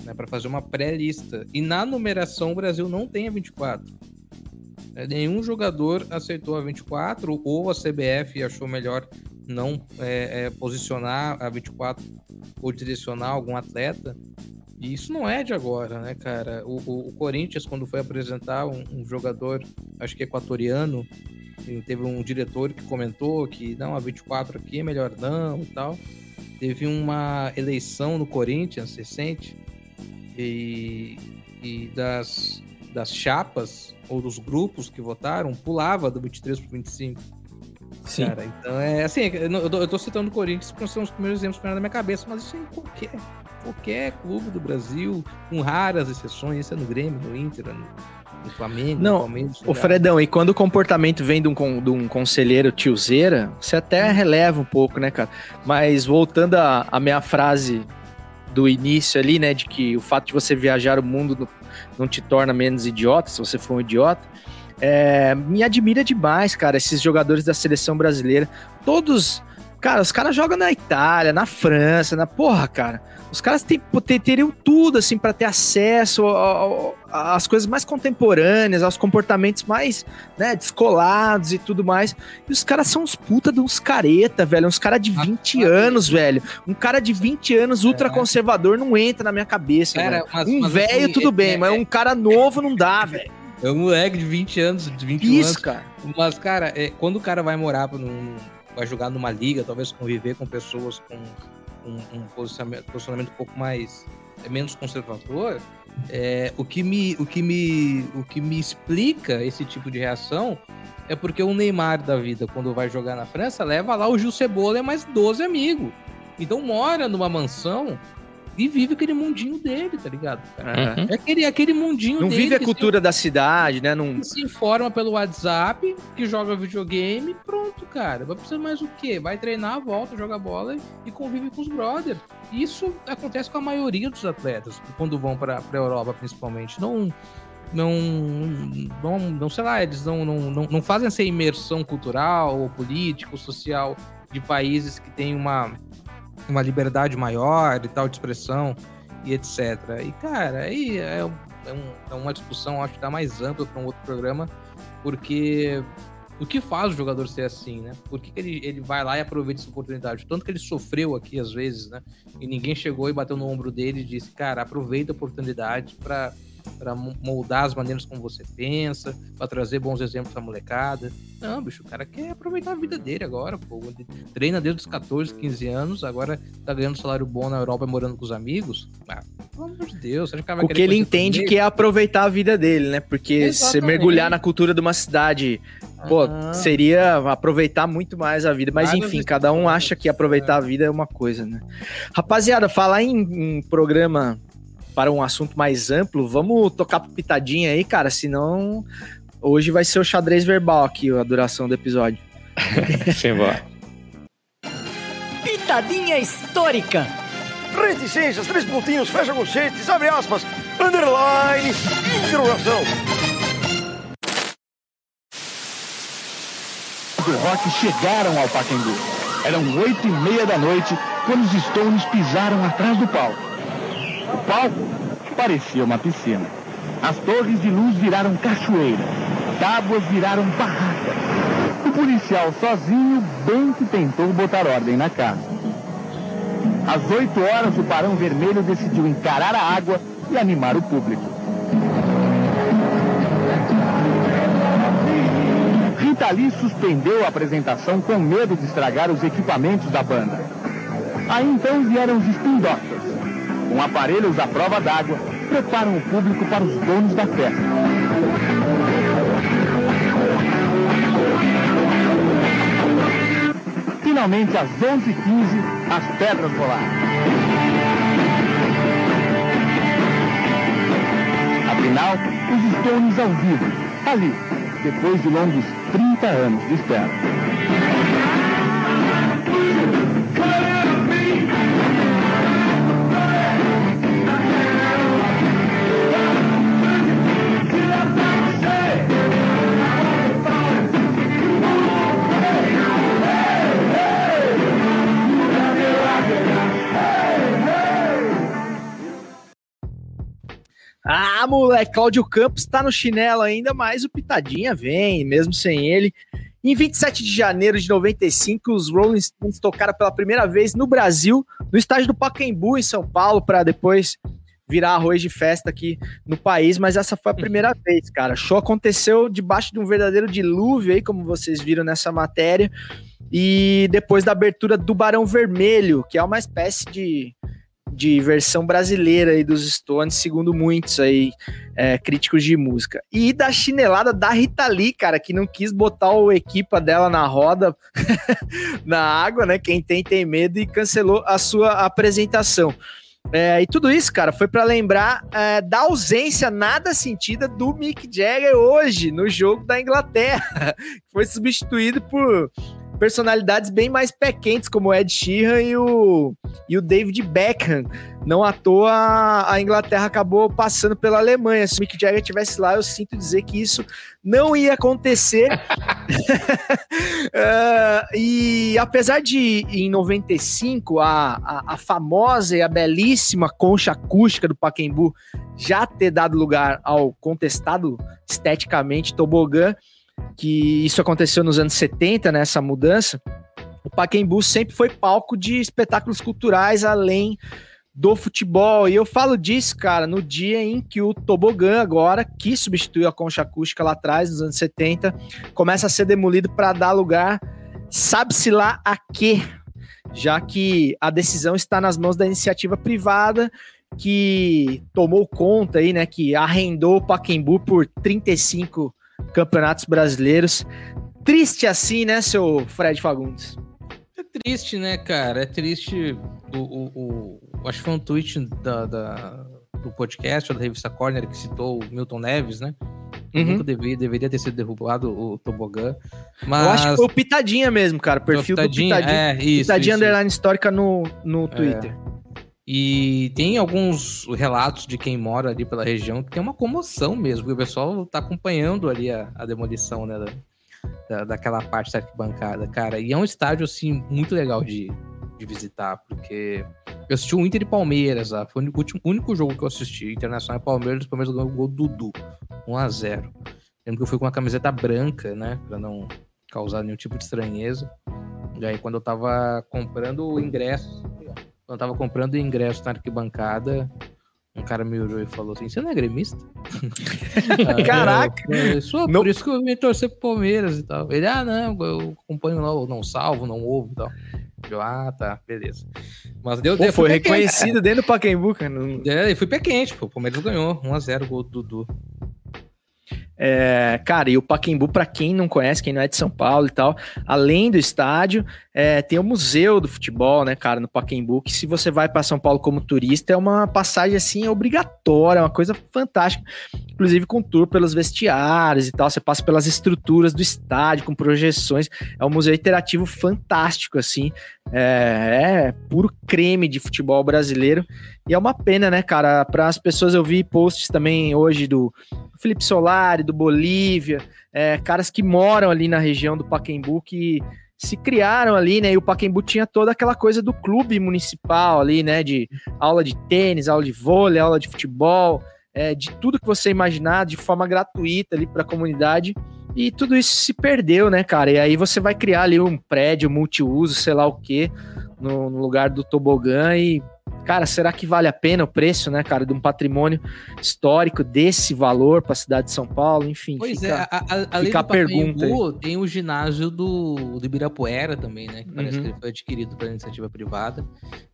né, para fazer uma pré-lista. E na numeração o Brasil não tem a 24. É, Nenhum jogador aceitou a 24 ou a CBF achou melhor não é, é, posicionar a 24 ou direcionar algum atleta. E isso não é de agora, né, cara? O, o- o Corinthians, quando foi apresentar um, um jogador, acho que equatoriano, teve um diretor que comentou que não, a 24 aqui é melhor não e tal. Teve uma eleição no Corinthians recente e, e das, das chapas ou dos grupos que votaram pulava do 23 para 25. Sim. Cara, então é assim, eu, não- eu tô, eu tô citando o Corinthians porque são os primeiros exemplos que vêm na minha cabeça, mas isso é em qualquer, qualquer clube do Brasil, com raras exceções, isso é no Grêmio, no Inter, no, no Flamengo, Não, no Palmeiras. Ô Fredão, e quando o comportamento vem de um, de um conselheiro tiozeira, você até releva um pouco, né, cara? Mas voltando à minha frase do início ali, né, de que o fato de você viajar o mundo não, te torna menos idiota, se você for um idiota, é, me admira demais, cara, esses jogadores da seleção brasileira. Todos, cara, os caras jogam na Itália, na França, na porra, cara. Os caras têm, ter- teriam tudo, assim, para ter acesso às coisas mais contemporâneas, aos comportamentos mais, né, descolados e tudo mais. E os caras são uns puta de uns careta, velho. Uns caras de 20 anos, velho. Um cara de 20 anos ultraconservador não entra na minha cabeça, Cara, mas- Um velho, assim, tudo é- bem, é- mas um cara novo não dá, velho. É um moleque de 20 anos, de 21 Isso, anos. cara. Mas, cara, é, quando o cara vai morar num. Vai jogar numa liga, talvez conviver com pessoas com, um posicionamento, posicionamento um pouco mais. é, menos conservador, é, o, que me, o, que me, o que me explica esse tipo de reação é porque o Neymar da vida, quando vai jogar na França, leva lá o Gil Cebola e mais 12 amigos. Então mora numa mansão e vive aquele mundinho dele, tá ligado? Uhum. É aquele, aquele mundinho Não dele. vive a cultura da cidade, né? Não, se informa pelo WhatsApp, que joga videogame, pronto, cara. Vai precisar mais o quê? Vai treinar, volta, joga bola e convive com os brothers. Isso acontece com a maioria dos atletas, quando vão pra, pra Europa, principalmente. Não. Não, não, não sei lá, eles não, não, não, não fazem essa imersão cultural, ou política, ou social de países que têm uma, uma liberdade maior e tal de expressão e etc. E, cara, aí é, um- é é uma discussão, acho que tá mais ampla para um outro programa, porque o que faz o jogador ser assim, né? Por que, que ele, ele vai lá e aproveita essa oportunidade? Tanto que ele sofreu aqui às vezes, né? E ninguém chegou e bateu no ombro dele e disse, cara, aproveita a oportunidade para para moldar as maneiras como você pensa, para trazer bons exemplos pra molecada. Não, bicho, o cara quer aproveitar a vida dele agora, pô. Treina desde os 14, 15 anos, agora tá ganhando salário bom na Europa e morando com os amigos. Ah, pelo amor de Deus, você acha que vai o que ele entende que é aproveitar a vida dele, né? Porque se mergulhar na cultura de uma cidade Pô, Ah. seria aproveitar muito mais a vida. Mas enfim, cada um acha que aproveitar a vida é uma coisa, né? Rapaziada, falar em, em programa para um assunto mais amplo, vamos tocar pro pitadinha aí, cara, senão hoje vai ser o xadrez verbal aqui, a duração do episódio. <laughs> Simbora. Pitadinha histórica. Reticências, três pontinhos, fecha conchetes, abre aspas, underline, interrogação. do rock chegaram ao Pacaembu. Eram oito e meia da noite quando os Stones pisaram atrás do palco. O palco parecia uma piscina. As torres de luz viraram cachoeira. Tábuas viraram barraca. O policial sozinho bem que tentou botar ordem na casa. Às oito horas, o Barão Vermelho decidiu encarar a água e animar o público. Rita Lee suspendeu a apresentação com medo de estragar os equipamentos da banda. Aí então vieram os Spin Doctors. Com aparelhos à prova d'água, preparam o público para os donos da festa. Finalmente, às 11h15, as pedras rolaram. Afinal, os Stones ao vivo, ali, depois de longos 30 anos de espera. Ah, moleque, Cláudio Campos tá no chinelo ainda, mas o Pitadinha vem, mesmo sem ele. Em 27 de janeiro de 95, os Rolling Stones tocaram pela primeira vez no Brasil, no estádio do Pacaembu, em São Paulo, para depois virar arroz de festa aqui no país, mas essa foi a primeira vez, cara. O show aconteceu debaixo de um verdadeiro dilúvio aí, como vocês viram nessa matéria, e depois da abertura do Barão Vermelho, que é uma espécie de de versão brasileira aí dos Stones, segundo muitos aí é, críticos de música. E da chinelada da Rita Lee, cara, que não quis botar o equipa dela na roda, <laughs> na água, né? Quem tem, tem medo e cancelou a sua apresentação. É, e tudo isso, cara, foi para lembrar é, da ausência nada sentida do Mick Jagger hoje no jogo da Inglaterra. <laughs> Foi substituído por personalidades bem mais pé quentes, como o Ed Sheeran e o, e o David Beckham. Não à toa a Inglaterra acabou passando pela Alemanha. Se o Mick Jagger estivesse lá, eu sinto dizer que isso não ia acontecer. uh, <laughs> e apesar de, em 95, a, a, a, famosa e a belíssima concha acústica do Pacaembu já ter dado lugar ao contestado esteticamente tobogã, que isso aconteceu nos anos 70, nessa né, mudança, o Pacaembu sempre foi palco de espetáculos culturais além do futebol. E eu falo disso, cara, no dia em que o tobogã agora, que substituiu a concha acústica lá atrás, nos anos 70, começa a ser demolido para dar lugar, sabe-se lá a quê, já que a decisão está nas mãos da iniciativa privada que tomou conta aí, né, que arrendou o Pacaembu por 35 campeonatos brasileiros. Triste assim, né, seu Fred Fagundes? É triste, né, cara? É triste. O, o, o acho que foi um tweet da, da, do podcast, da revista Corner, que citou o Milton Neves, né? Uhum. Nunca deveria, deveria ter sido derrubado o tobogã. Mas... Eu acho que foi o Pitadinha mesmo, cara. O perfil Pitadinha, do Pitadinha. É, isso, Pitadinha isso, Underline Histórica no, no Twitter. É. E tem alguns relatos de quem mora ali pela região que tem uma comoção mesmo, o pessoal tá acompanhando ali a, a demolição né, da, da, daquela parte da arquibancada, cara. E é um estádio, assim, muito legal de, de visitar, porque eu assisti o Inter e Palmeiras, ah, foi o último, único jogo que eu assisti, Internacional e Palmeiras, o Palmeiras ganhou o gol Dudu, 1x0. Lembro que eu fui com uma camiseta branca, né, pra não causar nenhum tipo de estranheza. E aí, quando eu tava comprando o ingresso, quando eu tava comprando ingresso na arquibancada, um cara me olhou e falou assim: Você não é gremista? <laughs> Caraca! Eu, sou, não. Por isso que eu vim torcer pro Palmeiras e tal. Ele, ah, não, eu acompanho lá, não salvo, não ouvo e tal. Eu, ah, tá, beleza. Mas deu, pô, foi reconhecido quente, dentro do Pacaembu, cara. É, e fui pé quente, pô. O Palmeiras ganhou. 1x0 gol do Dudu. É, cara, e o Pacaembu, para quem não conhece, quem não é de São Paulo e tal, além do estádio, é, tem o Museu do Futebol, né, cara, no Pacaembu, que se você vai para São Paulo como turista, é uma passagem, assim, obrigatória, uma coisa fantástica, inclusive com tour pelos vestiários e tal, você passa pelas estruturas do estádio, com projeções, é um museu interativo fantástico, assim, é, é puro creme de futebol brasileiro, e é uma pena, né, cara, para as pessoas, eu vi posts também hoje do Felipe Solari, do Bolívia, é, caras que moram ali na região do Pacaembu que se criaram ali, né? E o Pacaembu tinha toda aquela coisa do clube municipal ali, né? De aula de tênis, aula de vôlei, aula de futebol, é, de tudo que você imaginar de forma gratuita ali para a comunidade. E tudo isso se perdeu, né, cara? E aí você vai criar ali um prédio multiuso, sei lá o quê, no, no lugar do tobogã e cara, será que vale a pena o preço, né, cara, de um patrimônio histórico desse valor para a cidade de São Paulo? Enfim, Pois fica, é, a, a, fica a pergunta. tem o ginásio do, do Ibirapuera também, né? Que parece Uhum. que ele foi adquirido pela iniciativa privada.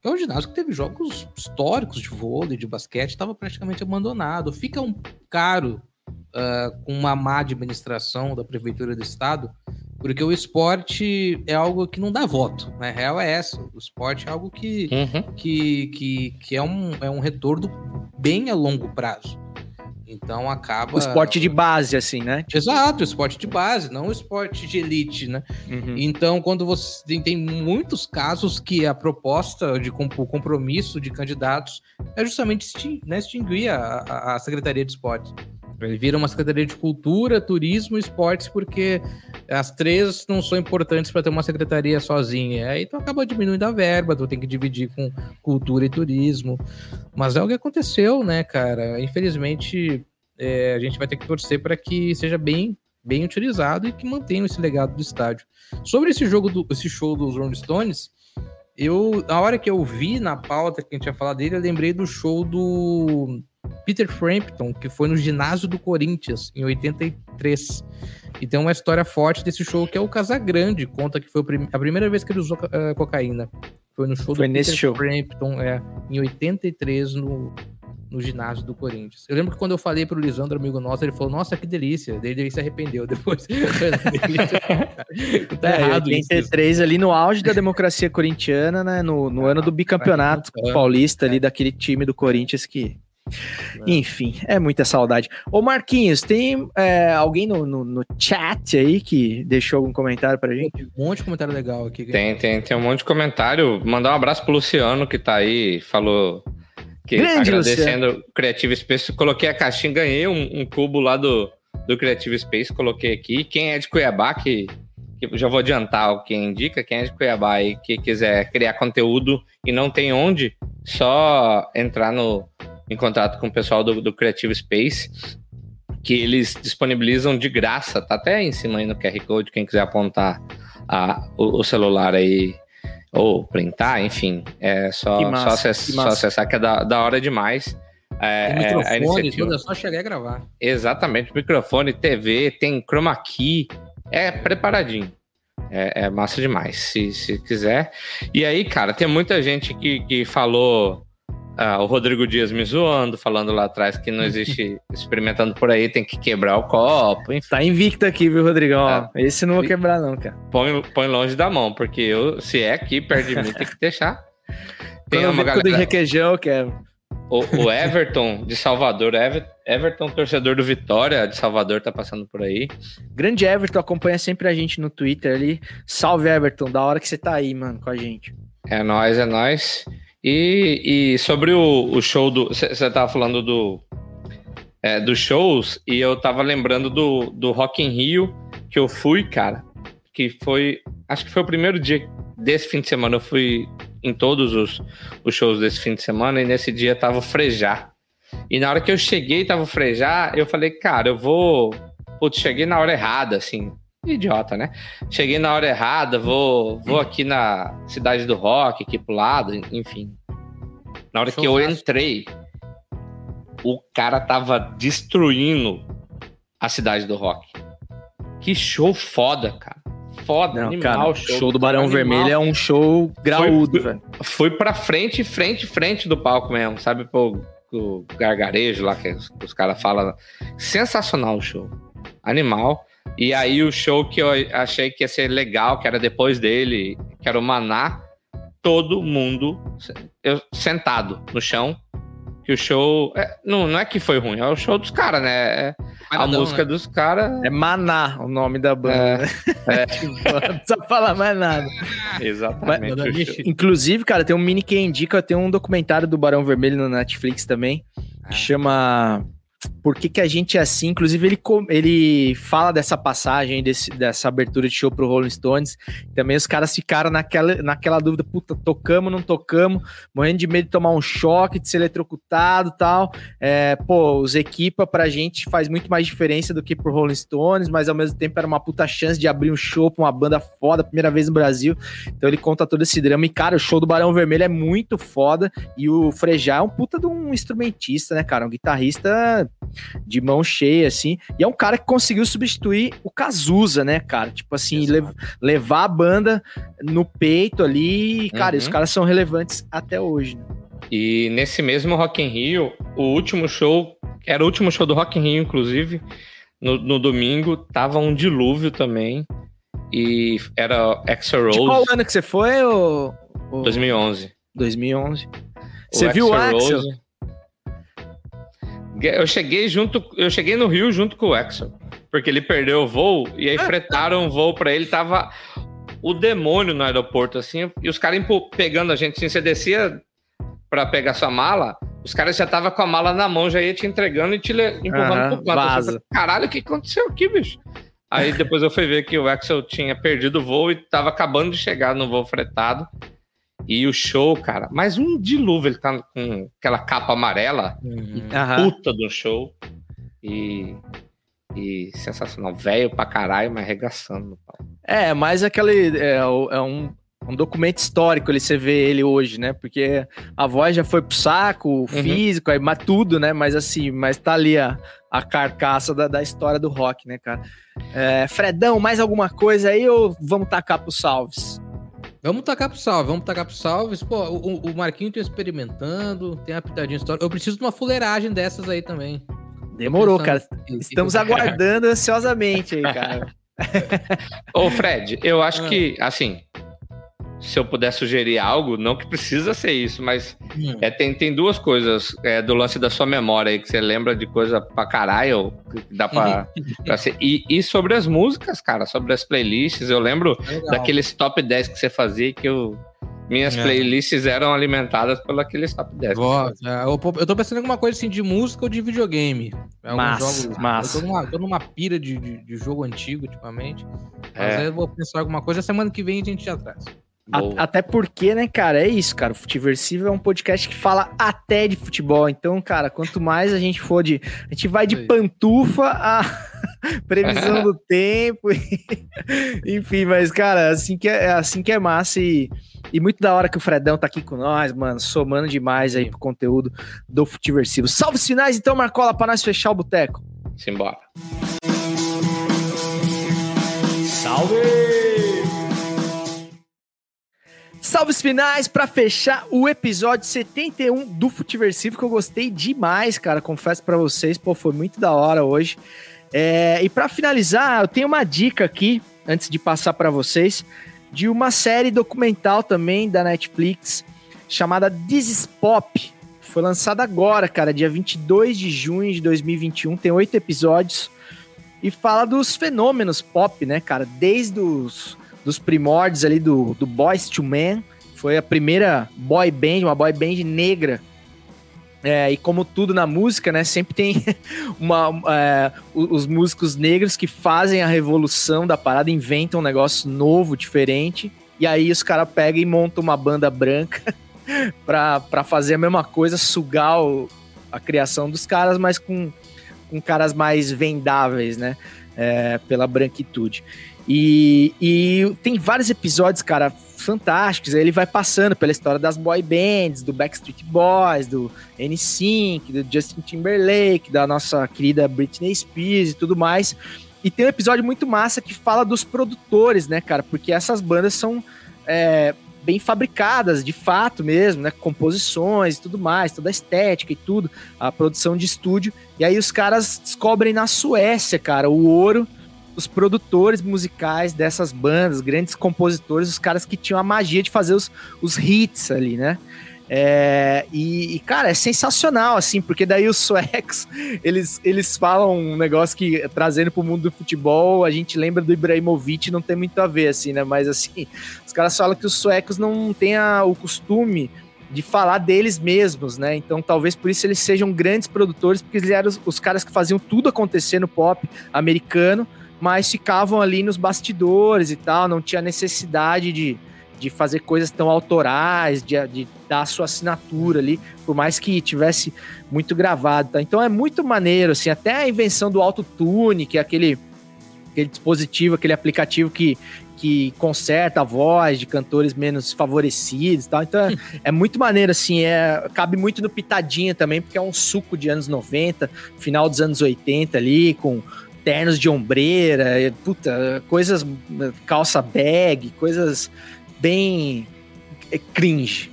É um ginásio que teve jogos históricos de vôlei, de basquete, estava praticamente abandonado. Fica um caro ah, com uma má administração da prefeitura do estado, porque o esporte é algo que não dá voto. né? A real é essa. O esporte é algo que, que, que, que é, um, é um retorno bem a longo prazo. Então acaba. O esporte de base, assim, né? Exato, o esporte de base, não o esporte de elite, né? Uhum. Então, quando você tem, muitos casos que a proposta de com- o compromisso de candidatos é justamente né, extinguir a, a- a Secretaria de Esportes. Ele vira uma Secretaria de Cultura, Turismo e Esportes, porque as três não são importantes para ter uma secretaria sozinha. Aí tu acaba diminuindo a verba, tu tem que dividir com cultura e turismo. Mas é o que aconteceu, né, cara? Infelizmente, é, a gente vai ter que torcer para que seja bem, bem utilizado e que mantenha esse legado do estádio. Sobre esse jogo, do, esse show dos Rolling Stones, eu, a hora que eu vi na pauta que a gente ia falar dele, eu lembrei do show do Peter Frampton, que foi no ginásio do Corinthians, em 83. E tem uma história forte desse show, que é o Casagrande, conta que foi a primeira vez que ele usou eh, cocaína. Foi no show Foi do Peter show. Frampton, é, em 83, no, no ginásio do Corinthians. Eu lembro que quando eu falei pro Lisandro, amigo nosso, ele falou, nossa, que delícia. Daí ele se arrependeu depois. <laughs> <laughs> tá É, errado isso. 83 ali no auge da democracia corintiana, né? No, no ano do bicampeonato é. paulista ali, daquele time do Corinthians que. Enfim, é muita saudade. Ô Marquinhos, tem é, alguém no, no, no chat aí que deixou algum comentário pra gente? Um monte de comentário legal aqui. Tem, tem, tem um monte de comentário. Mandar um abraço pro Luciano, que tá aí, falou que Grande, agradecendo o Creative Space. Coloquei a caixinha, ganhei um, um cubo lá do, do Creative Space, coloquei aqui. Quem é de Cuiabá, que, que já vou adiantar o que indica, quem é de Cuiabá aí que quiser criar conteúdo e não tem onde, só entrar no, em contato com o pessoal do, do Creative Space que eles disponibilizam de graça, tá até em cima aí no QR Code, quem quiser apontar a- o, o celular aí ou printar, enfim, é só, Que massa, só, acess- que só acessar que é da, da hora demais. É, Tem é, a iniciativa. tudo, é só chegar e gravar. Exatamente, microfone, TV, tem chroma key, é preparadinho. É, é massa demais, se, se quiser. E aí, cara, tem muita gente que, que falou, ah, o Rodrigo Dias me zoando, falando lá atrás que não <laughs> existe experimentando por aí, tem que quebrar o copo, enfim. Tá invicto aqui, viu, Rodrigão? Ó, Esse não vou quebrar, não, cara. Põe, põe longe da mão, porque eu, se é aqui perto de mim, tem que deixar. <laughs> Tem Quando uma tudo de galera. requeijão, eu quebro. O, o Everton de Salvador, Ever- Everton, torcedor do Vitória de Salvador, tá passando por aí. Grande Everton acompanha sempre a gente no Twitter ali. Salve, Everton. Da hora que você tá aí, mano, com a gente. É nóis, é nóis. E, e sobre o, o show do. Você tava falando do. é, dos shows, e eu tava lembrando do, do Rock in Rio que eu fui, cara. Que foi. Acho que foi o primeiro dia desse fim de semana. Eu fui em todos os, os shows desse fim de semana, e nesse dia tava Frejar. E na hora que eu cheguei, tava Frejar, eu falei, cara, eu vou. Putz, cheguei na hora errada, assim. Idiota, né? Cheguei na hora errada, vou, vou aqui na Cidade do Rock, aqui pro lado, enfim. Na hora que eu entrei, o cara tava destruindo a Cidade do Rock. Que show foda, cara. Foda, Não, animal cara, o show. show do Barão Animal. Vermelho é um show graúdo, velho. Foi pra frente, frente, frente do palco mesmo, sabe? Pô, o gargarejo lá que os, os caras falam. Sensacional o show. animal. E aí o show que eu achei que ia ser legal, que era depois dele, que era o Maná, todo mundo eu, sentado no chão. Que o show. É, não, não é que foi ruim, é o show dos caras, né? É, a Maradão, música né? dos caras. É Maná o nome da banda. É, <laughs> Não precisa falar mais nada. exatamente. Mas- o show. Inclusive, cara, tem um mini que indica, tem um documentário do Barão Vermelho no Netflix também, que chama Por que, que a gente é assim? Inclusive, ele, ele fala dessa passagem, desse, dessa abertura de show pro Rolling Stones. Também os caras ficaram naquela, naquela dúvida: puta, tocamos, não tocamos, morrendo de medo de tomar um choque, de ser eletrocutado tal. É, pô, os equipa pra gente faz muito mais diferença do que pro Rolling Stones, mas ao mesmo tempo era uma puta chance de abrir um show pra uma banda foda, primeira vez no Brasil. Então ele conta todo esse drama. E, cara, o show do Barão Vermelho é muito foda. E o Frejá é um puta de um instrumentista, né, cara? Um guitarrista de mão cheia, assim. E é um cara que conseguiu substituir o Cazuza, né, cara? Tipo assim, lev- levar a banda no peito ali. E, cara, Uhum. os caras são relevantes até hoje, né? E nesse mesmo Rock in Rio, o último show, era o último show do Rock in Rio, inclusive, no, no domingo, tava um dilúvio também. E era Axel De Rose, qual ano que você foi, ô- 2011. 2011. O Você viu o Axel? Rose- Eu cheguei junto, eu cheguei no Rio junto com o Axel, porque ele perdeu o voo e aí fretaram o voo pra ele, tava o demônio no aeroporto assim, e os caras pegando a gente assim, você descia pra pegar sua mala, os caras já tava com a mala na mão, já ia te entregando e te empurrando Aham, pro canto. falei, Caralho, o que aconteceu aqui, bicho? Aí depois eu fui ver que o Axel tinha perdido o voo e tava acabando de chegar no voo fretado. E o show, cara, mais um dilúvio, ele tá com aquela capa amarela, Aham. puta do show. E, e sensacional, velho pra caralho, mas arregaçando no pau. É, mas aquele. É, é um, um documento histórico ali, você vê ele hoje, né? Porque a voz já foi pro saco, o físico, aí, mas tudo, né? Mas assim, mas tá ali a, a carcaça da, da história do rock, né, cara? É, Fredão, mais alguma coisa aí ou vamos tacar pros salves? Vamos tacar pro salve, vamos tacar pro salves. Pô, o, o Marquinho tá experimentando, tem uma pitadinha histórica. Eu preciso de uma fuleiragem dessas aí também. Demorou, cara. Estamos aguardando ansiosamente aí, cara. <laughs> Ô, Fred, eu acho Ah. que, assim, se eu puder sugerir algo, não que precisa ser isso, mas Hum. é, tem, tem duas coisas é, do lance da sua memória aí, que você lembra de coisa pra caralho, que dá pra, pra ser. E, e sobre as músicas, cara, sobre as playlists, eu lembro Legal. daqueles top 10 que você fazia que eu. Minhas É. playlists eram alimentadas por aqueles top 10. Vó, é, eu, eu tô pensando em alguma coisa assim de música ou de videogame. Massa, jogos- massa. Eu tô numa, tô numa pira de, de, de jogo antigo ultimamente. Mas É. aí eu vou pensar em alguma coisa. Semana que vem a gente já traz. A- até porque, né, cara, é isso, cara. O Futiversivo é um podcast que fala até de futebol. Então, cara, quanto mais a gente for de. A gente vai de aí. pantufa a <laughs> previsão do <laughs> tempo. e- Enfim, mas, cara, assim que é, é assim que é massa. E, e muito da hora que o Fredão tá aqui com nós, mano, somando demais aí pro conteúdo do Futiversivo. Salve os finais, então, Marcola, pra nós fechar o boteco. Simbora. Salve! Salves finais pra fechar o episódio 71 do Futiversivo, que eu gostei demais, cara. Confesso pra vocês, pô, foi muito da hora hoje. É, e pra finalizar, eu tenho uma dica aqui, antes de passar pra vocês, de uma série documental também da Netflix, chamada This is Pop. Foi lançada agora, cara, dia 22 de junho de 2021. Tem oito episódios e fala dos fenômenos pop, né, cara? Desde os dos primórdios ali do, do Boys to Men, foi a primeira boy band, uma boy band negra. É, e como tudo na música, né, sempre tem <laughs> uma, é, os músicos negros que fazem a revolução da parada, inventam um negócio novo, diferente, e aí os caras pegam e montam uma banda branca <laughs> pra fazer a mesma coisa, sugar o- a criação dos caras, mas com, com caras mais vendáveis, né? É, pela branquitude. E, e tem vários episódios, cara, fantásticos. Ele vai passando pela história das boy bands, do Backstreet Boys, do NSYNC, do Justin Timberlake, da nossa querida Britney Spears e tudo mais. E tem um episódio muito massa que fala dos produtores, né, cara? Porque essas bandas são é, bem fabricadas, de fato mesmo, né? Composições e tudo mais, toda a estética e tudo, a produção de estúdio. E aí os caras descobrem na Suécia, cara, o ouro os produtores musicais dessas bandas, grandes compositores, os caras que tinham a magia de fazer os, os hits ali, né? É, e, e, cara, é sensacional, assim, porque daí os <laughs> suecos, eles, eles falam um negócio que, trazendo pro mundo do futebol, a gente lembra do Ibrahimovic, não tem muito a ver, assim, né? Mas, assim, os caras falam que os suecos não têm a, o costume de falar deles mesmos, né? Então, talvez por isso eles sejam grandes produtores, porque eles eram os, os caras que faziam tudo acontecer no pop americano, mas ficavam ali nos bastidores e tal, não tinha necessidade de, de fazer coisas tão autorais, de, de dar a sua assinatura ali, por mais que tivesse muito gravado, tá? Então é muito maneiro, assim, até a invenção do autotune, que é aquele, aquele dispositivo, aquele aplicativo que, que conserta a voz de cantores menos favorecidos tal. Então é, é, muito maneiro, assim, é, cabe muito no Pitadinha também, porque é um suco de anos 90, final dos anos 80 ali, com ternos de ombreira, puta, coisas, calça bag, coisas bem é, cringe.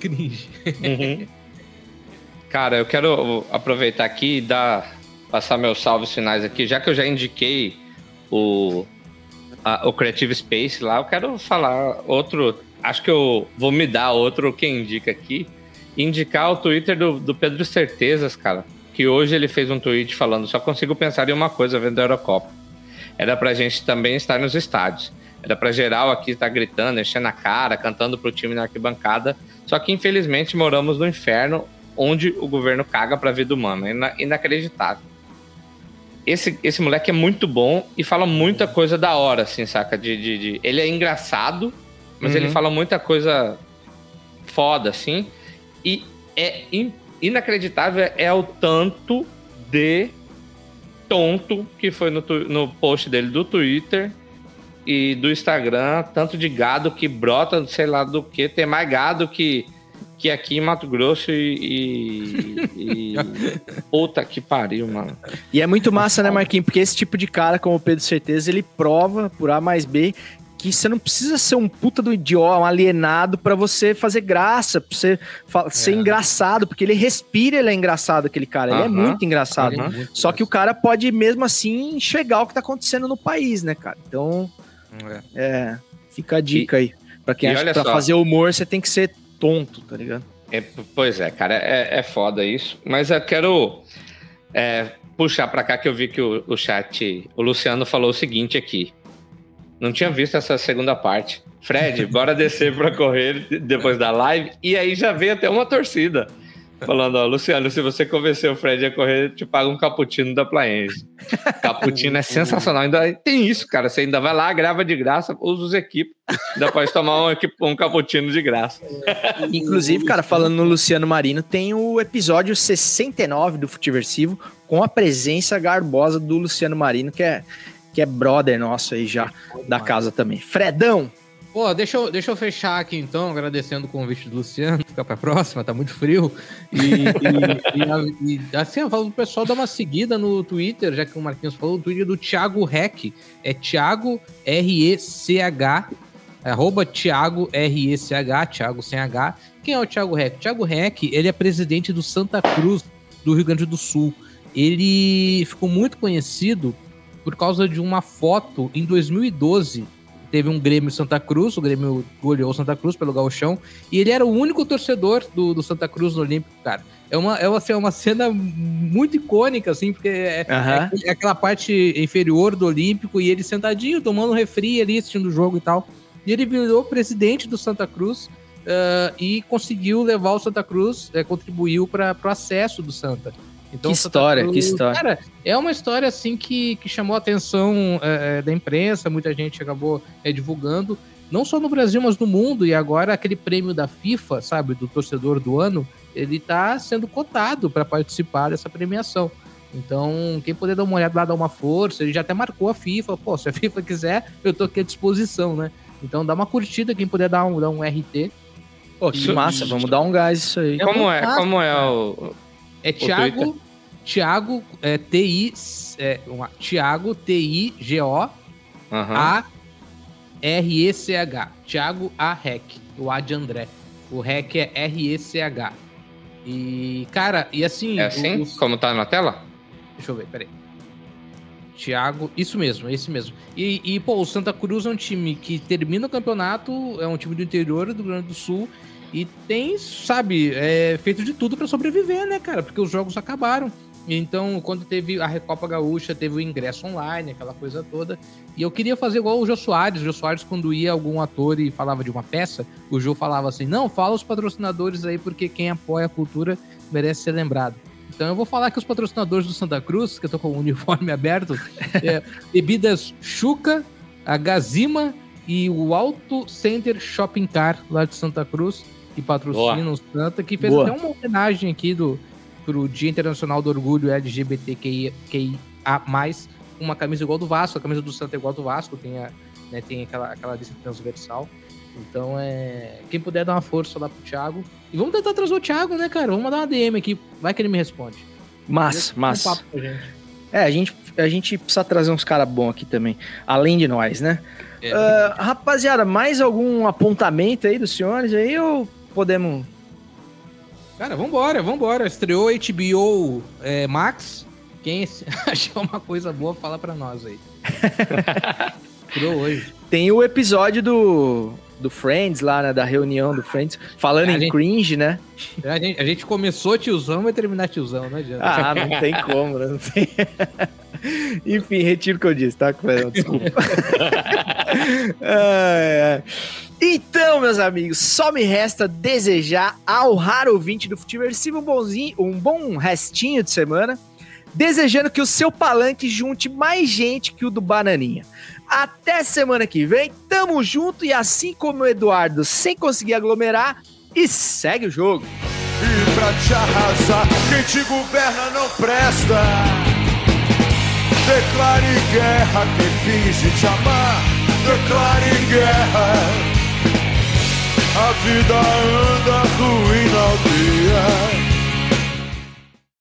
Cringe. Uhum. <laughs> Cara, eu quero aproveitar aqui e dar, passar meus salves finais aqui, já que eu já indiquei o, a, o Creative Space lá, eu quero falar outro. Acho que eu vou me dar outro quem indica aqui. Indicar o Twitter do, do Pedro Certezas, cara que hoje ele fez um tweet falando: só consigo pensar em uma coisa vendo a Eurocopa. Era pra gente também estar nos estádios. Era pra geral aqui estar gritando, enchendo a cara, cantando pro time na arquibancada. Só que infelizmente moramos no inferno onde o governo caga pra vida humana. É inacreditável. Esse, esse moleque é muito bom e fala muita coisa da hora, assim, saca? De, de, de... Ele é engraçado, mas uhum. ele fala muita coisa foda, assim. E é impressionante inacreditável é o tanto de tonto que foi no, no post dele do Twitter e do Instagram, tanto de gado que brota, sei lá do que, tem mais gado que, que aqui em Mato Grosso e, e, e... <laughs> Puta que pariu, mano. E é muito massa, né, Marquinhos? Porque esse tipo de cara, como o Pedro Certeza, ele prova por A mais B que você não precisa ser um puta do idiota, um alienado para você fazer graça, pra você ser é. engraçado, porque ele respira, ele é engraçado, aquele cara. Ele uh -huh. é muito engraçado. Uh -huh. Só que o cara pode, mesmo assim, enxergar o que tá acontecendo no país, né, cara? Então, é, é fica a dica e, aí. Pra quem acha que pra só. fazer humor você tem que ser tonto, tá ligado? É, pois é, cara, é, é foda isso. Mas eu quero é, puxar pra cá que eu vi que o, o chat, o Luciano falou o seguinte aqui. Não tinha visto essa segunda parte. Fred, bora descer para correr depois da live. E aí já veio até uma torcida. Falando, ó, Luciano, se você convencer o Fred a correr, te paga um cappuccino da Plaense. cappuccino é sensacional. Ainda tem isso, cara. Você ainda vai lá, grava de graça, usa os equipes. Ainda pode tomar um, um cappuccino de graça. Inclusive, cara, falando no Luciano Marino, tem o episódio 69 do Futiversivo com a presença garbosa do Luciano Marino, que é que é brother nosso aí já da casa também. Fredão! Pô, deixa eu, deixa eu fechar aqui então, agradecendo o convite do Luciano, ficar pra próxima, tá muito frio. E, e, e, e assim, eu falo pro pessoal dar uma seguida no Twitter, já que o Marquinhos falou, o Twitter do Thiago Rec, é Thiago R-E-C-H, arroba Thiago R-E-C-H, Thiago sem H. Quem é o Thiago Rec? O Thiago Rec, ele é presidente do Santa Cruz, do Rio Grande do Sul. Ele ficou muito conhecido por causa de uma foto em 2012. Teve um Grêmio Santa Cruz, o Grêmio goleou Santa Cruz pelo Galchão, e ele era o único torcedor do, do Santa Cruz no Olímpico, cara. É uma, é, uma, assim, é uma cena muito icônica, assim, porque é, uhum. é, é, aquela parte inferior do Olímpico e ele sentadinho, tomando um refri ali, assistindo o jogo e tal. E ele virou presidente do Santa Cruz uh, e conseguiu levar o Santa Cruz, uh, contribuiu para o acesso do Santa. Então, que história, Cruz, que história. Cara, é uma história assim que, que chamou a atenção é, é, da imprensa, muita gente acabou é, divulgando, não só no Brasil, mas no mundo. E agora aquele prêmio da FIFA, sabe, do torcedor do ano, ele está sendo cotado para participar dessa premiação. Então, quem puder dar uma olhada lá, dar uma força, ele já até marcou a FIFA. Pô, se a <laughs> FIFA quiser, eu tô aqui à disposição, né? Então dá uma curtida, quem puder dar um, dar um RT. Pô, que massa, vamos dar um gás isso aí. Como é, como é o, é Thiago, Thiago, é, T-I, é, uma, Thiago, T-I-G-O, A-R-E-C-H. Thiago A. Rec. o A de André. O REC é R-E-C-H. E, cara, e assim. É assim? o- o- Como tá na tela? Deixa eu ver, peraí. Thiago, isso mesmo, esse mesmo. E, e, pô, o Santa Cruz é um time que termina o campeonato, é um time do interior do Rio Grande do Sul e tem, sabe, é, feito de tudo pra sobreviver, né, cara? Porque os jogos acabaram. Então, quando teve a Recopa Gaúcha, teve o ingresso online, aquela coisa toda. E eu queria fazer igual o Jô Soares. O Jô Soares, quando ia algum ator e falava de uma peça, o Jô falava assim: não, fala os patrocinadores aí, porque quem apoia a cultura merece ser lembrado. Então eu vou falar que os patrocinadores do Santa Cruz, que eu tô com o uniforme <laughs> aberto, é Bebidas Chuca, a Gazima e o Auto Center Shopping Car lá de Santa Cruz, que patrocinam o Santa, que fez Boa. até uma homenagem aqui do, pro Dia Internacional do Orgulho LGBTQIA, uma camisa igual do Vasco, a camisa do Santa é igual do Vasco, tem, a, né, tem aquela, aquela lista transversal. Então, é. Quem puder dar uma força lá pro Thiago. E vamos tentar trazer o Thiago, né, cara? Vamos mandar uma DM aqui. Vai que ele me responde. Um com a gente. É, a gente, a gente precisa trazer uns caras bons aqui também, além de nós, né? É. Ah, rapaziada, mais algum apontamento aí dos senhores aí ou podemos. Cara, vambora, vambora. Estreou HBO é, Max. Quem <laughs> achou uma coisa boa, fala pra nós aí. <laughs> Estreou hoje. Tem o episódio do, do Friends lá, né? Da reunião do Friends, falando A em gente- cringe, né? A gente, a gente começou tiozão, vai terminar tiozão, não adianta. Ah, não tem como, né? Não tem... <laughs> Enfim, retiro o que eu disse, tá? Desculpa. Ai, ai. Então, meus amigos, só me resta desejar ao raro ouvinte do Futiversivo um, bonzinho, um bom restinho de semana, desejando que o seu palanque junte mais gente que o do Bananinha. Até semana que vem, tamo junto e assim como o Eduardo, sem conseguir aglomerar, e segue o jogo. E pra te arrasar, quem te governa não presta. Declare guerra quem finge te amar. Declare guerra. A vida anda ruim ao dia